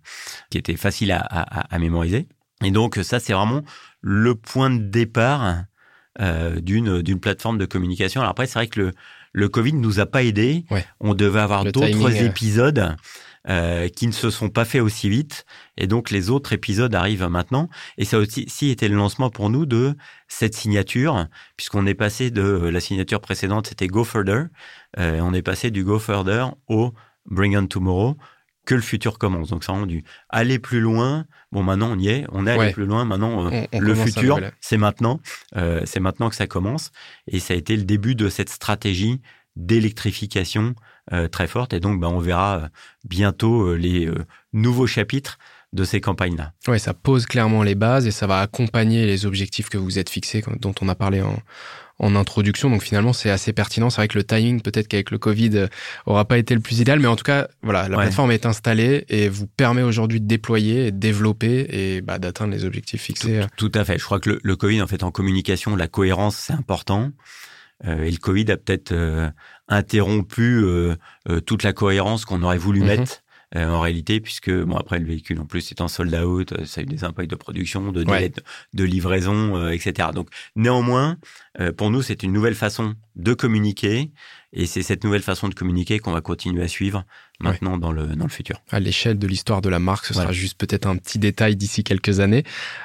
[SPEAKER 2] qui était facile à, à, mémoriser. Et donc ça, c'est vraiment le point de départ euh, d'une d'une plateforme de communication. Alors après, c'est vrai que le le Covid nous a pas aidé. On devait avoir d'autres euh, épisodes. Euh, qui ne se sont pas faits aussi vite. Et donc les autres épisodes arrivent maintenant. Et ça aussi, été le lancement pour nous de cette signature, puisqu'on est passé de la signature précédente, c'était Go Further. Euh, on est passé du Go Further au Bring On Tomorrow que le futur commence. Donc ça a dû aller plus loin. Bon, maintenant on y est, on est allé plus loin. Maintenant, euh, le futur, c'est maintenant. Euh, c'est maintenant que ça commence. Et ça a été le début de cette stratégie d'électrification euh, très forte. Et donc, bah, on verra bientôt les nouveaux chapitres de ces campagnes-là.
[SPEAKER 1] Oui, ça pose clairement les bases et ça va accompagner les objectifs que vous êtes fixés, dont on a parlé en, en introduction. Donc finalement, c'est assez pertinent. C'est vrai que le timing, peut-être qu'avec le Covid, euh, aura pas été le plus idéal, mais en tout cas, voilà, la plateforme est installée et vous permet aujourd'hui de déployer, de développer et bah, d'atteindre les objectifs fixés.
[SPEAKER 2] Tout, à fait. Je crois que le, Covid, en fait, en communication, la cohérence, c'est important. Euh, et le Covid a peut-être euh, interrompu toute la cohérence qu'on aurait voulu mhm. mettre euh, en réalité, puisque bon après le véhicule en plus étant sold out, euh, ça a eu des impacts de production, de de, livraison, euh, etc. Donc néanmoins, pour nous, c'est une nouvelle façon de communiquer et c'est cette nouvelle façon de communiquer qu'on va continuer à suivre maintenant dans, le, dans le futur.
[SPEAKER 1] À l'échelle de l'histoire de la marque, ce sera juste peut-être un petit détail d'ici quelques années.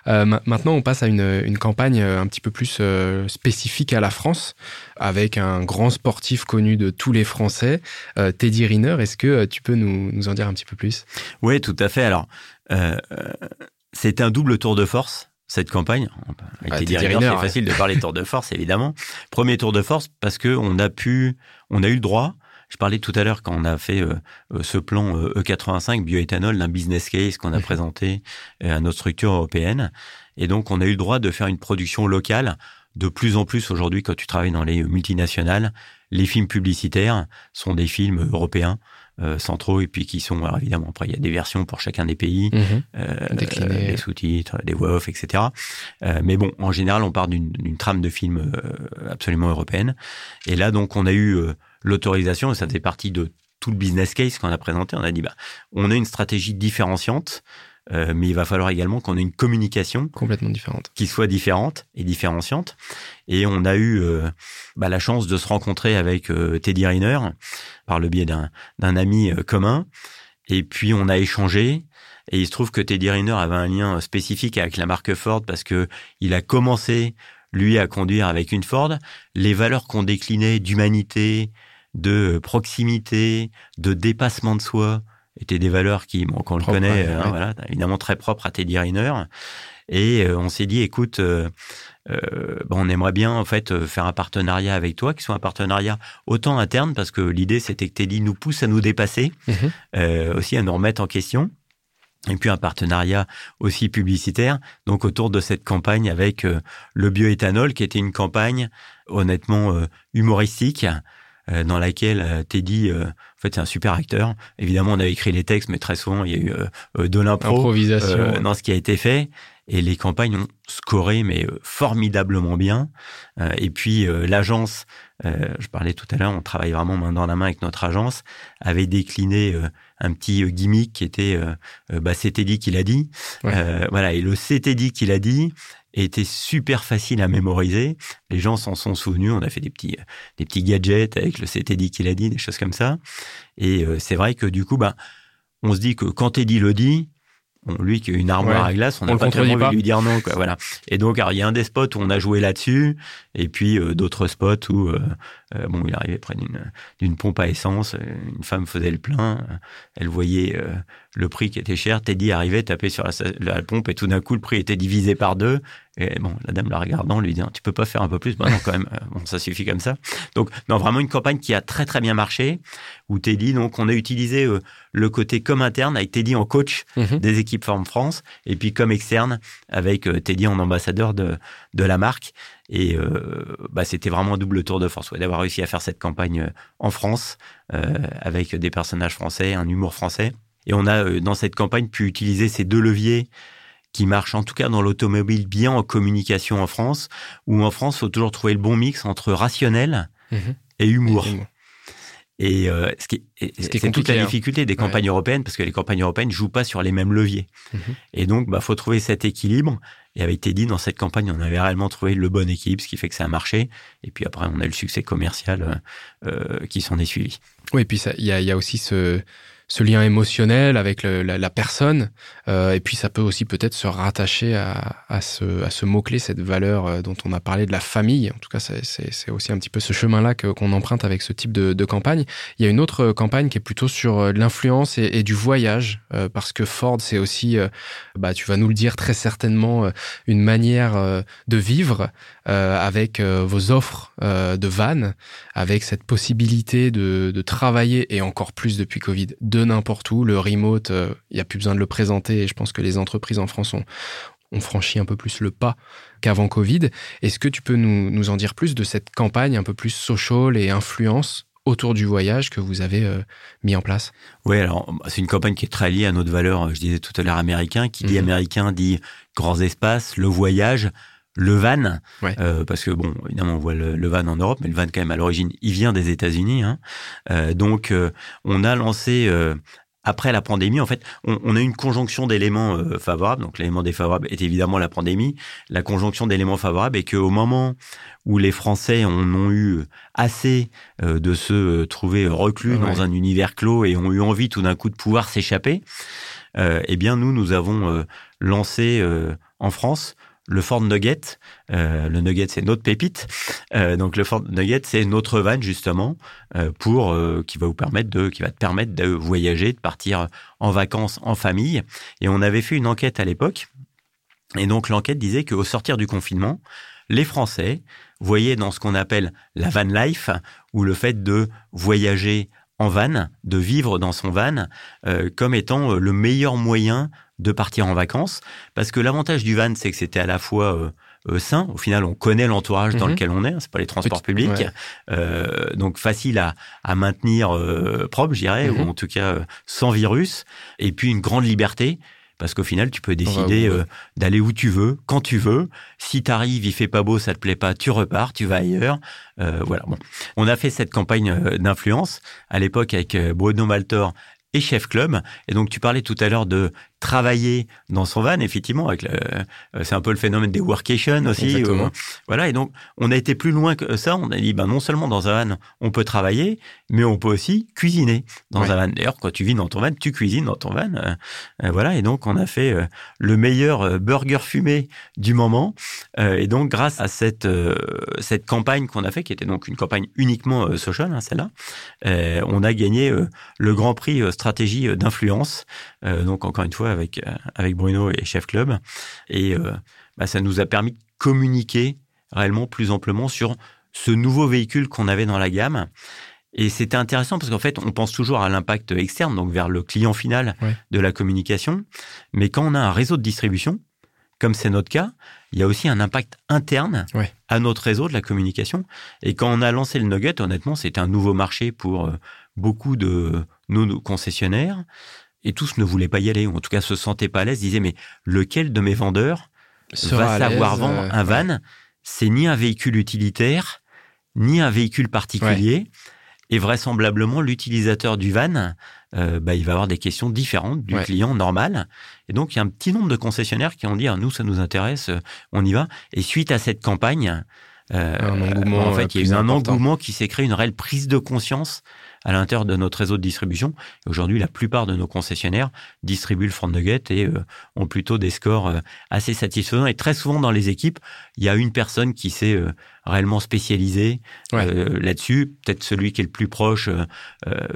[SPEAKER 1] Euh, maintenant, on passe à une, une, campagne euh, un petit peu plus euh, spécifique à la France, avec un grand sportif connu de tous les Français, euh, Teddy Riner. Est-ce que tu peux nous, nous, en dire un petit peu plus?
[SPEAKER 2] Oui, tout à fait. Alors, c'est un double tour de force cette campagne. Avec Riner, c'est facile de parler tour de force, évidemment. Premier tour de force parce que on a pu, on a eu le droit. Je parlais tout à l'heure quand on a fait euh, euh, ce plan E85 euh, e bioéthanol d'un business case qu'on a présenté à notre structure européenne. Et donc, on a eu le droit de faire une production locale. De plus en plus aujourd'hui, quand tu travailles dans les multinationales, les films publicitaires sont des films européens euh, centraux et puis qui sont alors évidemment après il y a des versions pour chacun des pays, mhm. euh, des sous-titres, des voix off, etc. Euh, mais bon, en général, on part d'une trame de film euh, absolument européenne. Et là, donc, on a eu euh, l'autorisation et ça faisait partie de tout le business case qu'on a présenté. On a dit, bah, on a une stratégie différenciante. Euh, mais il va falloir également qu'on ait une communication
[SPEAKER 1] complètement différente,
[SPEAKER 2] qui soit différente et différenciante. Et on a eu euh, bah, la chance de se rencontrer avec euh, Teddy Riner par le biais d'un ami commun. Et puis on a échangé. Et il se trouve que Teddy Riner avait un lien spécifique avec la marque Ford parce que il a commencé lui à conduire avec une Ford. Les valeurs qu'on déclinait d'humanité, de proximité, de dépassement de soi, étaient des valeurs qui, bon, qu'on le connaît, hein, voilà, évidemment très propres à Teddy Riner. Et euh, on s'est dit, écoute, euh, euh, on aimerait bien en fait faire un partenariat avec toi, qui soit un partenariat autant interne, parce que l'idée c'était que Teddy nous pousse à nous dépasser, mhm. aussi à nous remettre en question. Et puis un partenariat aussi publicitaire, donc autour de cette campagne avec le bioéthanol, qui était une campagne honnêtement humoristique, dans laquelle euh, Teddy, euh, en fait, c'est un super acteur. Évidemment, on a écrit les textes, mais très souvent, il y a eu de l'impro dans ce qui a été fait. Et les campagnes ont scoré, mais formidablement bien. et puis, l'agence, je parlais tout à l'heure, on travaille vraiment main dans la main avec notre agence, avait décliné un petit gimmick qui était bah, c'est Teddy qui l'a dit. voilà, et le c'est Teddy qui l'a dit, était super facile à mémoriser. Les gens s'en sont souvenus. On a fait des petits, des petits gadgets avec le CTD qu'il a dit, des choses comme ça. Et euh, c'est vrai que du coup, bah, on se dit que quand Teddy le dit, lui qui a une armoire à glace, on n'a pas très envie de lui dire non. Quoi, voilà. Et donc, il y a un des spots où on a joué là-dessus, et puis euh, d'autres spots où euh, euh, bon, il arrivait près d'une pompe à essence, une femme faisait le plein, elle voyait le prix qui était cher, Teddy arrivait, tapait sur la, la pompe, et tout d'un coup, le prix était divisé par deux. Et bon, la dame la regardant lui dit, tu peux pas faire un peu plus? Bah non, quand même, bon, ça suffit comme ça. Donc, non, vraiment une campagne qui a très très bien marché, où Teddy, donc, on a utilisé le côté comme interne avec Teddy en coach mhm. des équipes Forme France, et puis comme externe avec Teddy en ambassadeur de, de la marque. Et euh, bah, c'était vraiment un double tour de force d'avoir réussi à faire cette campagne euh, en France euh, avec des personnages français, un humour français. Et on a dans cette campagne pu utiliser ces deux leviers qui marchent en tout cas dans l'automobile bien en communication en France, où en France, il faut toujours trouver le bon mix entre rationnel mhm. et humour. Et ce qui c'est toute la hein. difficulté des campagnes européennes, parce que les campagnes européennes jouent pas sur les mêmes leviers. Mhm. Et donc, bah, faut trouver cet équilibre. Et avec Teddy, dans cette campagne, on avait réellement trouvé le bon équilibre, ce qui fait que ça a marché. Et puis après, on a eu le succès commercial euh, euh qui s'en est suivi.
[SPEAKER 1] Oui, et puis il y a, y a, aussi ce, ce lien émotionnel avec la, personne. et puis ça peut aussi peut-être se rattacher à, à ce, à ce mot-clé, cette valeur dont on a parlé de la famille. En tout cas, c'est aussi un petit peu ce chemin-là qu'on emprunte avec ce type de, de, campagne. Il y a une autre campagne qui est plutôt sur l'influence et, du voyage, parce que Ford, c'est aussi, bah, tu vas nous le dire très certainement, une manière de vivre avec vos offres de vannes, avec cette possibilité de, de, travailler, et encore plus depuis Covid, de n'importe où. Le remote, il n'y a plus besoin de le présenter, et je pense que les entreprises en France ont, ont franchi un peu plus le pas qu'avant Covid. Est-ce que tu peux nous, nous, en dire plus de cette campagne un peu plus social et influence autour du voyage que vous avez euh, mis en place?
[SPEAKER 2] Oui, alors c'est une campagne qui est très liée à notre valeur, je disais tout à l'heure américain, qui dit mhm. américain dit grands espaces, le voyage, le van, euh, parce que bon, évidemment, on voit le, van en Europe, mais le van quand même à l'origine, il vient des États-Unis. Hein. Euh, donc, euh, on a lancé après la pandémie, en fait, on, on a une conjonction d'éléments favorables. Donc, l'élément défavorable est évidemment la pandémie. La conjonction d'éléments favorables est qu'au moment où les Français en ont eu assez de se trouver reclus dans un univers clos et ont eu envie tout d'un coup de pouvoir s'échapper, eh bien, nous, nous avons lancé en France le Ford Nugget. Euh, le Nugget, c'est notre pépite. Euh, donc le Ford Nugget, c'est notre van justement euh, pour qui va vous permettre de, qui va te permettre de voyager, de partir en vacances en famille. Et on avait fait une enquête à l'époque. Et donc l'enquête disait qu'au sortir du confinement, les Français voyaient dans ce qu'on appelle la van life ou le fait de voyager en van, de vivre dans son van, comme étant le meilleur moyen de partir en vacances. Parce que l'avantage du van, c'est que c'était à la fois euh, euh, sain. Au final, on connaît l'entourage dans mhm. lequel on est. Hein, c'est pas les transports publics, euh, donc facile à, à maintenir propre, je dirais, ou mhm. en tout cas sans virus. Et puis une grande liberté parce qu'au final, tu peux décider d'aller où tu veux, quand tu veux. Si t'arrives, il fait pas beau, ça te plaît pas, tu repars, tu vas ailleurs. voilà. Bon, on a fait cette campagne d'influence à l'époque avec Bruno Maltor et Chef Club. Et donc, tu parlais tout à l'heure de travailler dans son van, effectivement, avec euh, c'est un peu le phénomène des workations aussi. voilà, et donc on a été plus loin que ça. On a dit, ben non seulement dans un van on peut travailler, mais on peut aussi cuisiner dans un van. D'ailleurs, quand tu vis dans ton van, tu cuisines dans ton van. Euh, euh, voilà, et donc on a fait le meilleur burger fumé du moment. et donc grâce à cette cette campagne qu'on a fait, qui était donc une campagne uniquement social, hein, celle-là, on a gagné le Grand Prix stratégie d'influence. donc encore une fois avec, euh, avec Bruno et Chef Club. Et euh, bah, ça nous a permis de communiquer réellement plus amplement sur ce nouveau véhicule qu'on avait dans la gamme. Et c'était intéressant parce qu'en fait, on pense toujours à l'impact externe, donc vers le client final de la communication. Mais quand on a un réseau de distribution, comme c'est notre cas, il y a aussi un impact interne à notre réseau de la communication. Et quand on a lancé le Nugget, honnêtement, c'était un nouveau marché pour euh, beaucoup de nos concessionnaires et tous ne voulaient pas y aller, ou en tout cas se sentaient pas à l'aise, disaient mais lequel de mes vendeurs va savoir vendre euh, un van? C'est ni un véhicule utilitaire, ni un véhicule particulier. Et vraisemblablement, l'utilisateur du van, euh, bah, il va avoir des questions différentes du client normal. Et donc, il y a un petit nombre de concessionnaires qui ont dit, ah, nous, ça nous intéresse, euh, on y va. Et suite à cette campagne, en fait, il y a eu un engouement qui s'est créé, une réelle prise de conscience à l'intérieur de notre réseau de distribution. Aujourd'hui, la plupart de nos concessionnaires distribuent le Front Nugget et euh, ont plutôt des scores euh, assez satisfaisants. Et très souvent dans les équipes, il y a une personne qui s'est euh, réellement spécialisée là-dessus. Peut-être celui qui est le plus proche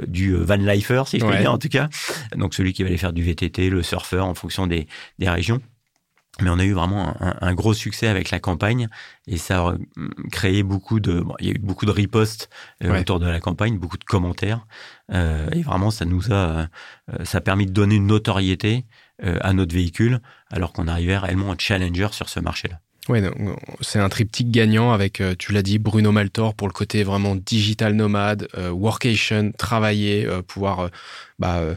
[SPEAKER 2] du van lifer, si je puis dire en tout cas. Donc celui qui va aller faire du VTT, le surfeur en fonction des, des régions. Mais on a eu vraiment un, gros succès avec la campagne et ça a créé beaucoup de, il y a eu beaucoup de ripostes euh, autour de la campagne, beaucoup de commentaires euh, et vraiment ça nous a, euh, ça a permis de donner une notoriété à notre véhicule alors qu'on arrivait réellement en challenger sur ce marché-là.
[SPEAKER 1] Oui, c'est un triptyque gagnant avec, tu l'as dit, Bruno Maltor pour le côté vraiment digital nomade, workation, travailler, pouvoir bah, euh,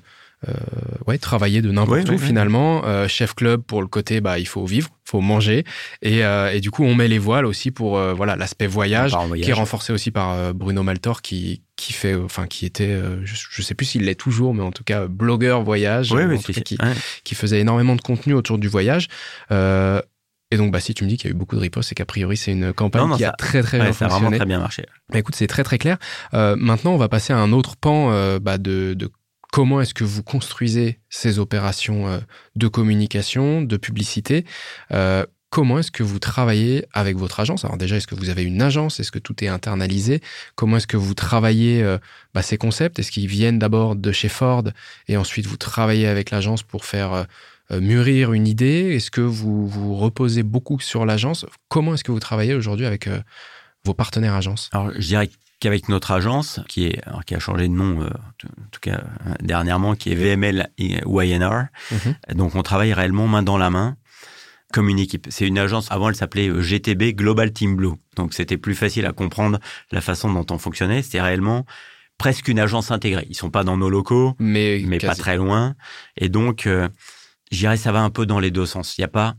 [SPEAKER 1] ouais, travailler de n'importe où finalement. Euh, chef club pour le côté, bah, il faut vivre, faut manger. Et, euh, et du coup, on met les voiles aussi pour euh, voilà l'aspect voyage, qui est renforcé aussi par euh, Bruno Maltor qui qui fait, enfin qui était, je, je, sais plus s'il l'est toujours, mais en tout cas blogueur voyage, qui, qui, faisait énormément de contenu autour du voyage. Et donc, bah, si tu me dis qu'il y a eu beaucoup de ripostes, c'est qu'a priori, c'est une campagne qui a très, très bien fonctionné.
[SPEAKER 2] Ça a vraiment très bien marché.
[SPEAKER 1] Bah, écoute, c'est très, très clair. Euh, maintenant, on va passer à un autre pan bah, de, de comment est-ce que vous construisez ces opérations euh, de communication, de publicité euh, Comment est-ce que vous travaillez avec votre agence? Alors déjà, est-ce que vous avez une agence? Est-ce que tout est internalisé? Comment est-ce que vous travaillez euh, bah, ces concepts? Est-ce qu'ils viennent d'abord de chez Ford et ensuite vous travaillez avec l'agence pour faire mûrir une idée? Est-ce que vous vous reposez beaucoup sur l'agence? Comment est-ce que vous travaillez aujourd'hui avec vos partenaires agences?
[SPEAKER 2] Alors, je dirais qu'avec notre agence, qui, est, qui a changé de nom, euh, en tout cas euh, dernièrement, qui est VML YNR. Mhm. Donc on travaille réellement main dans la main comme une équipe. C'est une agence, avant elle s'appelait euh, GTB Global Team Blue. Donc c'était plus facile à comprendre la façon dont on fonctionnait. C'était réellement presque une agence intégrée. Ils sont pas dans nos locaux, mais, mais pas très loin. Et donc, euh, j'irais, ça va un peu dans les deux sens. Il n'y a pas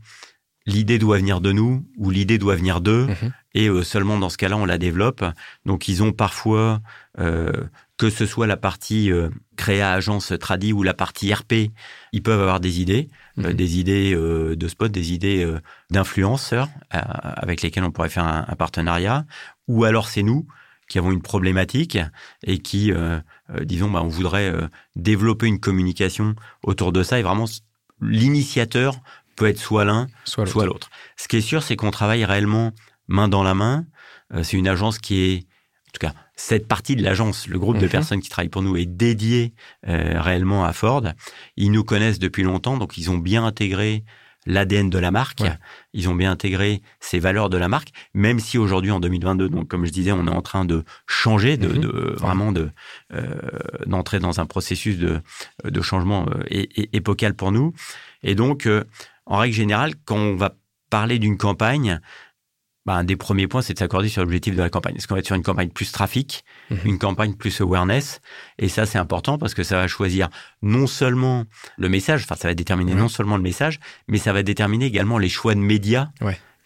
[SPEAKER 2] l'idée doit venir de nous ou l'idée doit venir d'eux mhm. et euh, seulement dans ce cas-là on la développe. Donc ils ont parfois euh, que ce soit la partie euh, créa agence tradi ou la partie RP, ils peuvent avoir des idées, mhm. des idées de spot, des idées d'influenceurs avec lesquels on pourrait faire un, partenariat ou alors c'est nous qui avons une problématique et qui disons bah, on voudrait développer une communication autour de ça et vraiment l'initiateur peut être soit l'un, soit l'autre. Ce qui est sûr, c'est qu'on travaille réellement main dans la main. Euh, c'est une agence qui est, en tout cas, cette partie de l'agence, le groupe de mhm. personnes qui travaillent pour nous est dédié euh, réellement à Ford. Ils nous connaissent depuis longtemps, donc ils ont bien intégré l'ADN de la marque. Ils ont bien intégré ces valeurs de la marque, même si aujourd'hui en 2022, donc comme je disais, on est en train de changer, de, mhm. vraiment de euh, d'entrer dans un processus de, de changement épocal pour nous. Et donc, en règle générale, quand on va parler d'une campagne, bah, un des premiers points, c'est de s'accorder sur l'objectif de la campagne. Est-ce qu'on va être sur une campagne plus trafic, mhm. une campagne plus awareness? Et ça, c'est important parce que ça va choisir non seulement le message, enfin, ça va déterminer non seulement le message, mais ça va déterminer également les choix de médias.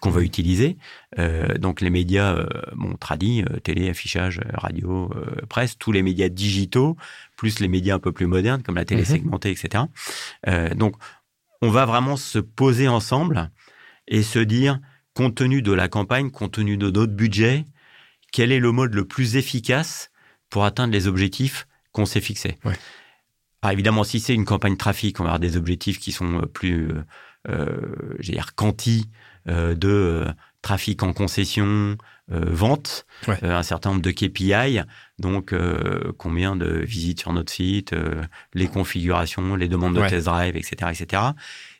[SPEAKER 2] qu'on va utiliser. Euh, donc les médias, euh, bon, tradis, euh, télé, affichage, radio, presse, tous les médias digitaux, plus les médias un peu plus modernes comme la télé mhm. segmentée, etc. donc on va vraiment se poser ensemble et se dire, compte tenu de la campagne, compte tenu de notre budget, quel est le mode le plus efficace pour atteindre les objectifs qu'on s'est fixés? Alors évidemment, si c'est une campagne trafic, on va avoir des objectifs qui sont euh, plus, euh, euh dire, quanti euh, de trafic en concession, vente, un certain nombre de KPI, donc combien de visites sur notre site, les configurations, les demandes de test drive, etc., etc.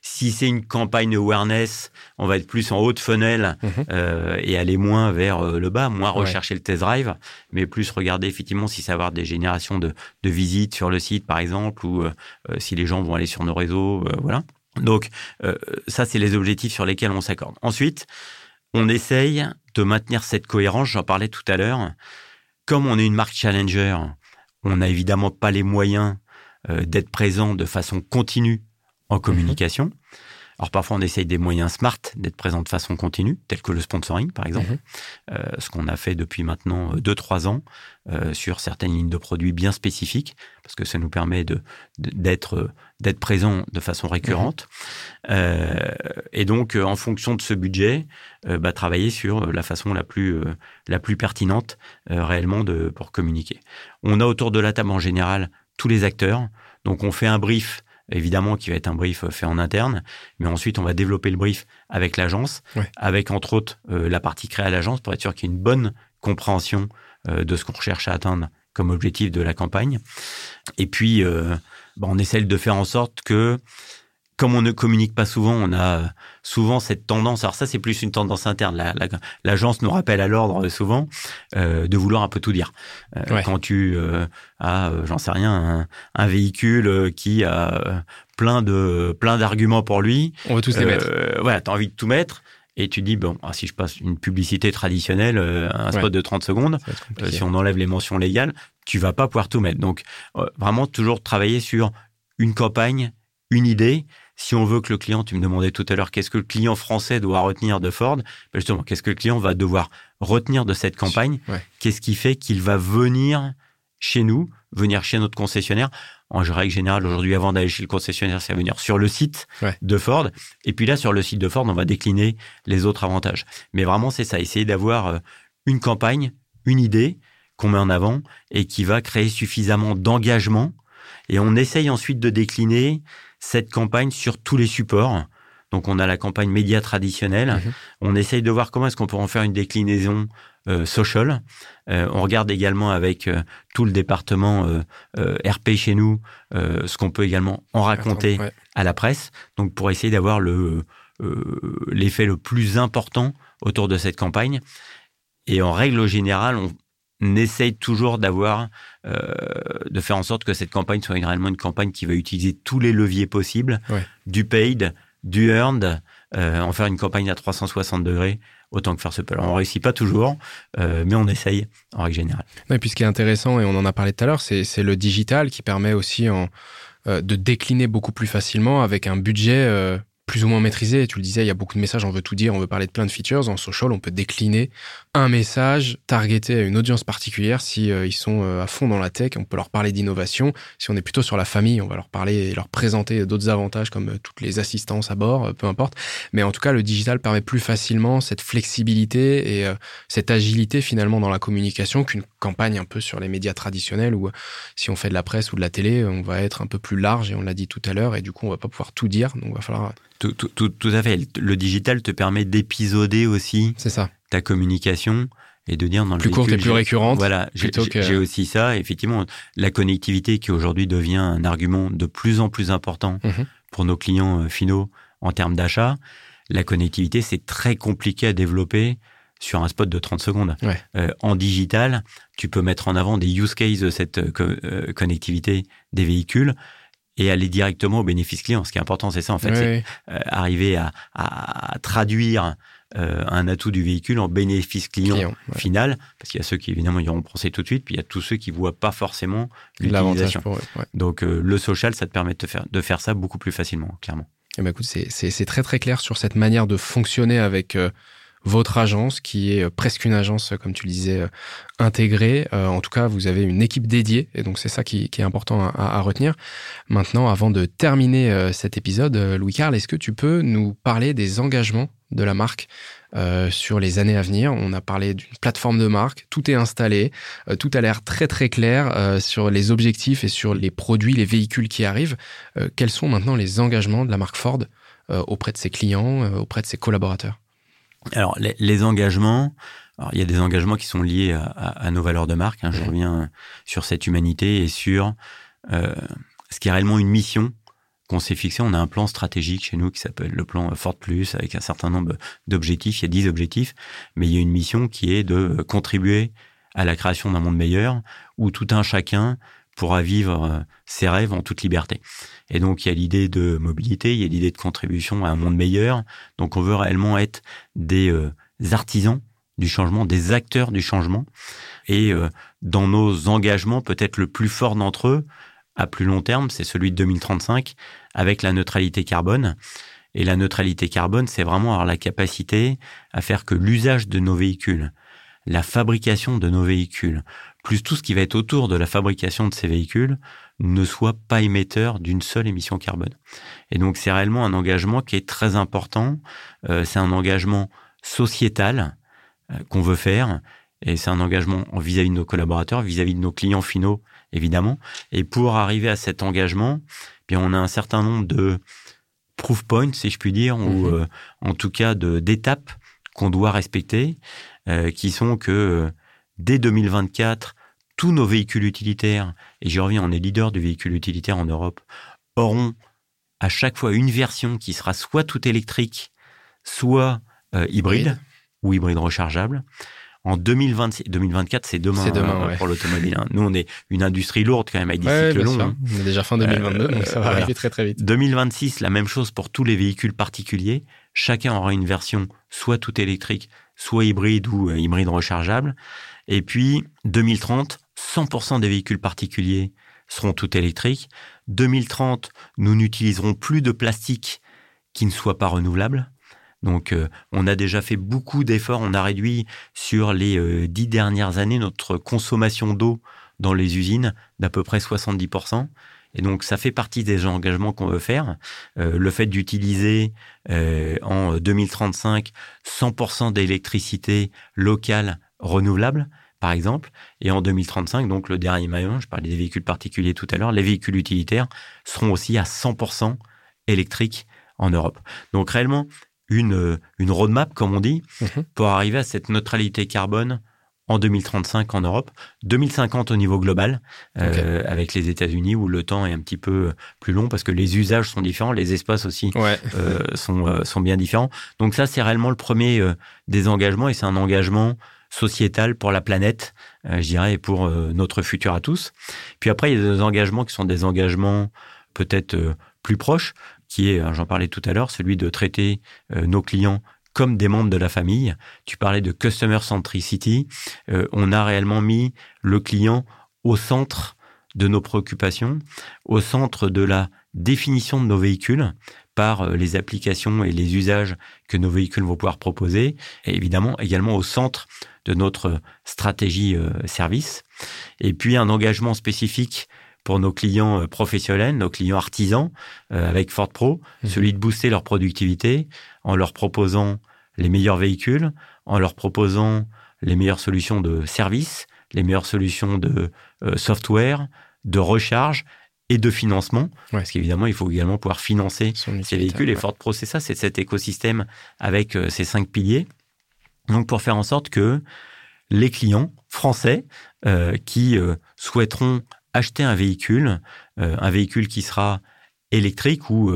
[SPEAKER 2] Si c'est une campagne awareness, on va être plus en haut de funnel mhm. euh, et aller moins vers euh, le bas, moins rechercher le test drive, mais plus regarder effectivement si ça va avoir des générations de, visites sur le site, par exemple, ou euh, si les gens vont aller sur nos réseaux, voilà. Donc ça, c'est les objectifs sur lesquels on s'accorde. Ensuite, on essaye de maintenir cette cohérence. J'en parlais tout à l'heure. Comme on est une marque challenger, on n'a évidemment pas les moyens d'être présent de façon continue en communication. Alors parfois on essaye des moyens smart d'être présent de façon continue, tels que le sponsoring par exemple, mhm. euh, ce qu'on a fait depuis maintenant 2-3 euh, ans euh, sur certaines lignes de produits bien spécifiques, parce que ça nous permet de d'être d'être présent de façon récurrente. Mhm. et donc en fonction de ce budget, bah, travailler sur la façon la plus la plus pertinente réellement de pour communiquer. On a autour de la table en général tous les acteurs, donc on fait un brief évidemment qui va être un brief fait en interne, mais ensuite on va développer le brief avec l'agence, avec entre autres euh, la partie créée à l'agence pour être sûr qu'il y ait une bonne compréhension euh, de ce qu'on recherche à atteindre comme objectif de la campagne. Et puis, euh, bah, on essaie de faire en sorte que comme on ne communique pas souvent, on a souvent cette tendance. Alors ça, c'est plus une tendance interne. L'agence nous rappelle à l'ordre souvent euh, de vouloir un peu tout dire. Euh, quand tu euh, as, j'en sais rien, un, véhicule qui a plein de plein d'arguments pour lui,
[SPEAKER 1] on va tous les mettre.
[SPEAKER 2] Voilà, t'as envie de tout mettre. Et tu dis, bon, ah, si je passe une publicité traditionnelle, un spot de 30 secondes, si on enlève les mentions légales, tu vas pas pouvoir tout mettre. Donc, vraiment, toujours travailler sur une campagne, une idée, si on veut que le client, tu me demandais tout à l'heure, qu'est-ce que le client français doit retenir de Ford ben Justement, qu'est-ce que le client va devoir retenir de cette campagne? Qu'est-ce qui fait qu'il va venir chez nous, venir chez notre concessionnaire? En règle générale, aujourd'hui, avant d'aller chez le concessionnaire, c'est venir sur le site de Ford. Et puis là, sur le site de Ford, on va décliner les autres avantages. Mais vraiment, c'est ça, essayer d'avoir euh, une campagne, une idée qu'on met en avant et qui va créer suffisamment d'engagement. Et on essaye ensuite de décliner cette campagne sur tous les supports. Donc on a la campagne média traditionnelle.
[SPEAKER 1] Mhm.
[SPEAKER 2] On essaye de voir comment est-ce qu'on peut en faire une déclinaison euh, social. Euh, on regarde également avec euh, tout le département euh, RP chez nous ce qu'on peut également en raconter
[SPEAKER 1] Ouais.
[SPEAKER 2] à la presse. Donc pour essayer d'avoir le l'effet le plus important autour de cette campagne. Et en règle générale, on essaye toujours d'avoir, euh, de faire en sorte que cette campagne soit réellement une campagne qui va utiliser tous les leviers possibles,
[SPEAKER 1] Ouais.
[SPEAKER 2] du paid, du earned, euh, en faire une campagne à 360 degrés, autant que faire se peut. On réussit pas toujours, euh, mais on essaye en règle générale.
[SPEAKER 1] Et puis ce qui est intéressant, et on en a parlé tout à l'heure, c'est c'est le digital qui permet aussi en, euh, de décliner beaucoup plus facilement avec un budget euh, plus ou moins maîtrisé. Tu le disais, il y a beaucoup de messages, on veut tout dire, on veut parler de plein de features. En social, on peut décliner un message targeté à une audience particulière si euh, ils sont euh, à fond dans la tech. On peut leur parler d'innovation. Si on est plutôt sur la famille, on va leur parler et leur présenter d'autres avantages comme euh, toutes les assistances à bord, peu importe. Mais en tout cas, le digital permet plus facilement cette flexibilité et cette agilité finalement dans la communication qu'une campagne un peu sur les médias traditionnels où si on fait de la presse ou de la télé, on va être un peu plus large et on l'a dit tout à l'heure et du coup on va pas pouvoir tout dire. Donc il va falloir.
[SPEAKER 2] Tout, tout, tout, tout à fait. Le digital te permet d'épisoder aussi
[SPEAKER 1] C'est ça.
[SPEAKER 2] Ta communication et de dire dans le
[SPEAKER 1] Plus courte et
[SPEAKER 2] véhicule,
[SPEAKER 1] plus récurrente.
[SPEAKER 2] Voilà, j'ai
[SPEAKER 1] que-
[SPEAKER 2] aussi ça. Effectivement, la connectivité qui aujourd'hui devient un argument de plus en plus important
[SPEAKER 1] Mhm.
[SPEAKER 2] pour nos clients euh, finaux en termes d'achat. La connectivité, c'est très compliqué à développer sur un spot de 30 secondes.
[SPEAKER 1] Ouais.
[SPEAKER 2] Euh, en digital, tu peux mettre en avant des use cases de cette euh, co- euh, connectivité des véhicules et aller directement au bénéfice client. Ce qui est important, c'est ça en fait,
[SPEAKER 1] Ouais,
[SPEAKER 2] c'est
[SPEAKER 1] ouais.
[SPEAKER 2] euh, arriver à, à- à traduire euh, un atout du véhicule en bénéfice client,
[SPEAKER 1] Client, ouais.
[SPEAKER 2] final, parce qu'il y a ceux qui évidemment y auront pensé tout de suite, puis il y a tous ceux qui voient pas forcément l'utilisation.
[SPEAKER 1] Ouais.
[SPEAKER 2] Donc euh, le social, ça te permet de, te faire, de faire ça beaucoup plus facilement, clairement.
[SPEAKER 1] Eh ben, écoute, c'est- très très clair sur cette manière de fonctionner avec euh, votre agence, qui est presque une agence, comme tu le disais, euh, intégrée. Euh, en tout cas, vous avez une équipe dédiée, et donc c'est ça qui, qui est important à, à retenir. Maintenant, avant de terminer cet épisode, Louis-Carl, est-ce que tu peux nous parler des engagements de la marque euh, sur les années à venir On a parlé d'une plateforme de marque, tout est installé, euh, tout a l'air très très clair euh, sur les objectifs et sur les produits, les véhicules qui arrivent. Quels sont maintenant les engagements de la marque Ford auprès de ses clients, auprès de ses collaborateurs?
[SPEAKER 2] Alors les, les engagements, alors, il y a des engagements qui sont liés à, à- à nos valeurs de marque. hein. Je reviens sur cette humanité et sur ce qui est réellement une mission qu'on s'est fixé. On a un plan stratégique chez nous qui s'appelle le plan Ford Plus avec un certain nombre d'objectifs. Il y a 10 objectifs, mais il y a une mission qui est de contribuer à la création d'un monde meilleur où tout un chacun pourra vivre euh, ses rêves en toute liberté. Et donc il y a l'idée de mobilité, il y a l'idée de contribution à un monde meilleur. Donc on veut réellement être des euh, artisans du changement, des acteurs du changement. Et euh, dans nos engagements, peut-être le plus fort d'entre eux, à plus long terme, c'est celui de 2035, avec la neutralité carbone. Et la neutralité carbone, c'est vraiment avoir la capacité à faire que l'usage de nos véhicules, la fabrication de nos véhicules, plus tout ce qui va être autour de la fabrication de ces véhicules, ne soit pas émetteur d'une seule émission carbone. Et donc c'est réellement un engagement qui est très important. Euh, c'est un engagement sociétal euh, qu'on veut faire. Et c'est un engagement en vis-à-vis de nos collaborateurs, vis-à-vis de nos clients finaux, évidemment. Et pour arriver à cet engagement, eh bien on a un certain nombre de proof points, si je puis dire, ou
[SPEAKER 1] Mhm.
[SPEAKER 2] euh, en tout cas d'étapes qu'on doit respecter, euh, qui sont que euh, dès 2024, tous nos véhicules utilitaires, et j'y reviens, on est leader du véhicule utilitaire en Europe, auront à chaque fois une version qui sera soit tout électrique, soit euh, hybride,
[SPEAKER 1] Hybride.
[SPEAKER 2] ou hybride rechargeable. En 2026, 2024, c'est demain, euh,
[SPEAKER 1] ouais.
[SPEAKER 2] pour l'automobile. hein. Nous, on est une industrie lourde quand même avec des
[SPEAKER 1] Ouais,
[SPEAKER 2] cycles longs. hein.
[SPEAKER 1] On est déjà fin 2022, donc ça va
[SPEAKER 2] voilà.
[SPEAKER 1] arriver très très vite.
[SPEAKER 2] 2026, la même chose pour tous les véhicules particuliers. Chacun aura une version soit tout électrique, soit hybride ou euh, hybride rechargeable. Et puis 2030, 100% des véhicules particuliers seront tout électriques. 2030, nous n'utiliserons plus de plastique qui ne soit pas renouvelable. Donc, euh, on a déjà fait beaucoup d'efforts. On a réduit sur les euh, dix dernières années notre consommation d'eau dans les usines d'à peu près 70%. Et donc, ça fait partie des engagements qu'on veut faire. Euh, le fait d'utiliser en 2035 100% d'électricité locale renouvelable. par exemple. Et en 2035, donc le dernier maillon, je parlais des véhicules particuliers tout à l'heure, les véhicules utilitaires seront aussi à 100% électriques en Europe. Donc réellement, une, une roadmap, comme on dit, mhm. pour arriver à cette neutralité carbone en 2035 en Europe, 2050 au niveau global, euh, avec les États-Unis où le temps est un petit peu plus long parce que les usages sont différents, les espaces aussi euh, sont, euh, sont bien différents. Donc ça, c'est réellement le premier des engagements et c'est un engagement sociétal pour la planète, je dirais, et pour notre futur à tous. Puis après, il y a des engagements qui sont des engagements peut-être plus proches, qui est, j'en parlais tout à l'heure, celui de traiter nos clients comme des membres de la famille. Tu parlais de customer centricity. Euh, on a réellement mis le client au centre de nos préoccupations, au centre de la définition de nos véhicules par euh, les applications et les usages que nos véhicules vont pouvoir proposer, et évidemment également au centre de notre stratégie euh, service. Et puis un engagement spécifique pour nos clients professionnels, nos clients artisans avec Ford Pro, mmh. celui de booster leur productivité en leur proposant les meilleurs véhicules, en leur proposant les meilleures solutions de service, les meilleures solutions de euh, software, de recharge et de financement. Parce qu'évidemment, il faut également pouvoir financer ces véhicules. Et Ford Pro, c'est ça, c'est cet écosystème avec euh, ces cinq piliers. Donc, pour faire en sorte que les clients français euh, qui souhaiteront acheter un véhicule, un véhicule qui sera électrique ou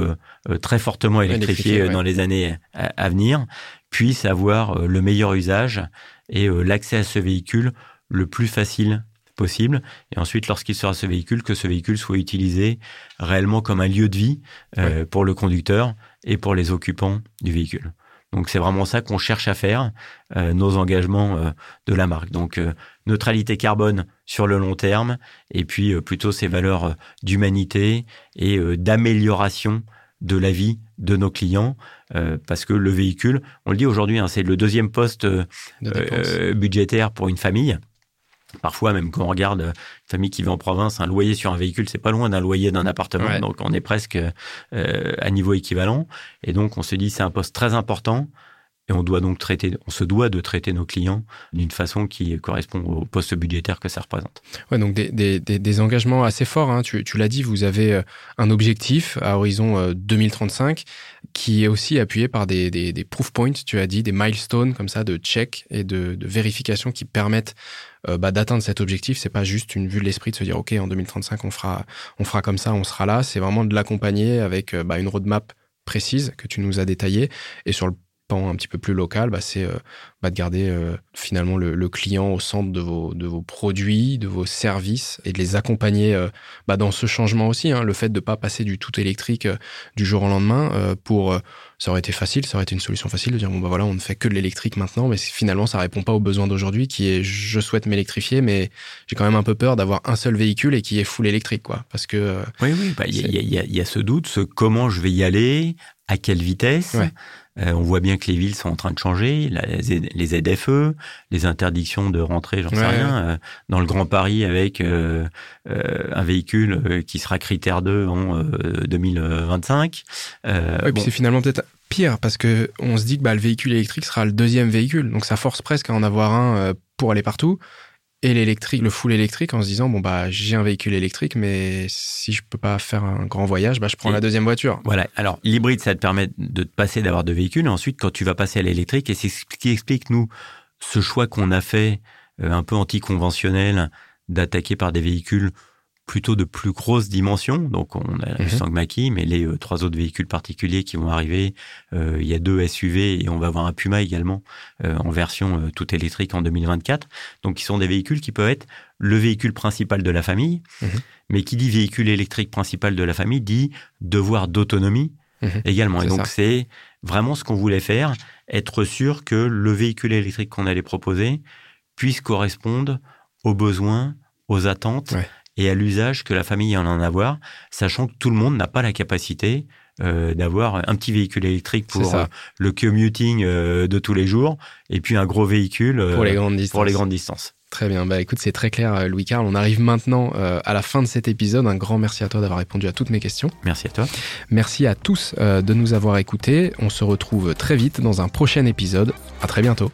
[SPEAKER 2] très fortement électrifié, dans les années à venir, puissent avoir euh, le meilleur usage et euh, l'accès à ce véhicule le plus facile possible. Et ensuite, lorsqu'il sera ce véhicule, que ce véhicule soit utilisé réellement comme un lieu de vie euh, pour le conducteur et pour les occupants du véhicule. Donc c'est vraiment ça qu'on cherche à faire, nos engagements de la marque. Donc neutralité carbone sur le long terme, et puis plutôt ces valeurs d'humanité et d'amélioration de la vie de nos clients euh, parce que le véhicule, on le dit aujourd'hui, hein, c'est le deuxième poste euh, euh, budgétaire pour une famille. Parfois, même quand on regarde une famille qui vit en province, un loyer sur un véhicule, c'est pas loin d'un loyer d'un appartement. Donc, on est presque à niveau équivalent. Et donc, on se dit, c'est un poste très important. Et on doit donc traiter, on se doit de traiter nos clients d'une façon qui correspond au poste budgétaire que ça représente.
[SPEAKER 1] Ouais, donc des, des, des engagements assez forts. Hein. Tu, tu l'as dit, vous avez euh, un objectif à horizon 2035 euh, qui est aussi appuyé par des, des, proof points, tu as dit, des milestones comme ça de check et de, de vérification qui permettent euh, bah, d'atteindre cet objectif. C'est pas juste une vue de l'esprit de se dire ok en 2035 on fera on fera comme ça, on sera là. C'est vraiment de l'accompagner avec bah, une roadmap précise que tu nous as détaillée et sur le un petit peu plus local, bah, c'est euh, bah, de garder euh, finalement le, client au centre de vos, de vos produits, de vos services et de les accompagner euh, bah, dans ce changement aussi. Hein, le fait de ne pas passer du tout électrique du jour au lendemain pour ça aurait été facile, ça aurait été une solution facile de dire bon bah voilà on ne fait que de l'électrique maintenant, mais finalement ça répond pas aux besoins d'aujourd'hui qui est je souhaite m'électrifier, mais j'ai quand même un peu peur d'avoir un seul véhicule et qui est full électrique quoi, parce que
[SPEAKER 2] oui oui il y, a, y, a, ce doute, ce comment je vais y aller, à quelle vitesse. Euh, on voit bien que les villes sont en train de changer, les ZFE, les interdictions de rentrer, j'en sais rien, euh, dans le Grand Paris avec euh, un véhicule qui sera critère 2 en 2025.
[SPEAKER 1] oui, puis c'est finalement peut-être pire parce que on se dit que bah, le véhicule électrique sera le deuxième véhicule, donc ça force presque à en avoir un pour aller partout et l'électrique, le full électrique en se disant bon bah j'ai un véhicule électrique mais si je peux pas faire un grand voyage bah je prends la deuxième voiture.
[SPEAKER 2] Voilà. Alors l'hybride ça te permet de te passer d'avoir deux véhicules et ensuite quand tu vas passer à l'électrique et c'est ce qui explique nous ce choix qu'on a fait euh, un peu anticonventionnel d'attaquer par des véhicules plutôt de plus grosses dimensions. Donc, on a le mmh. mais les euh, trois autres véhicules particuliers qui vont arriver, euh, il y a deux SUV et on va avoir un Puma également euh, en version tout électrique en 2024. Donc, qui sont des véhicules qui peuvent être le véhicule principal de la famille, mmh. mais qui dit véhicule électrique principal de la famille dit devoir d'autonomie mmh. également. Et donc, c'est vraiment ce qu'on voulait faire, être sûr que le véhicule électrique qu'on allait proposer puisse correspondre aux besoins, aux attentes et à l'usage que la famille en en avoir, sachant que tout le monde n'a pas la capacité euh, d'avoir un petit véhicule électrique pour euh, le commuting euh, de tous les jours et puis un gros véhicule
[SPEAKER 1] pour, les grandes
[SPEAKER 2] pour les grandes distances.
[SPEAKER 1] Très bien, bah écoute, c'est très clair Louis-Carl. On arrive maintenant à la fin de cet épisode. Un grand merci à toi d'avoir répondu à toutes mes questions.
[SPEAKER 2] Merci à toi.
[SPEAKER 1] Merci à tous de nous avoir écoutés. On se retrouve très vite dans un prochain épisode. À très bientôt.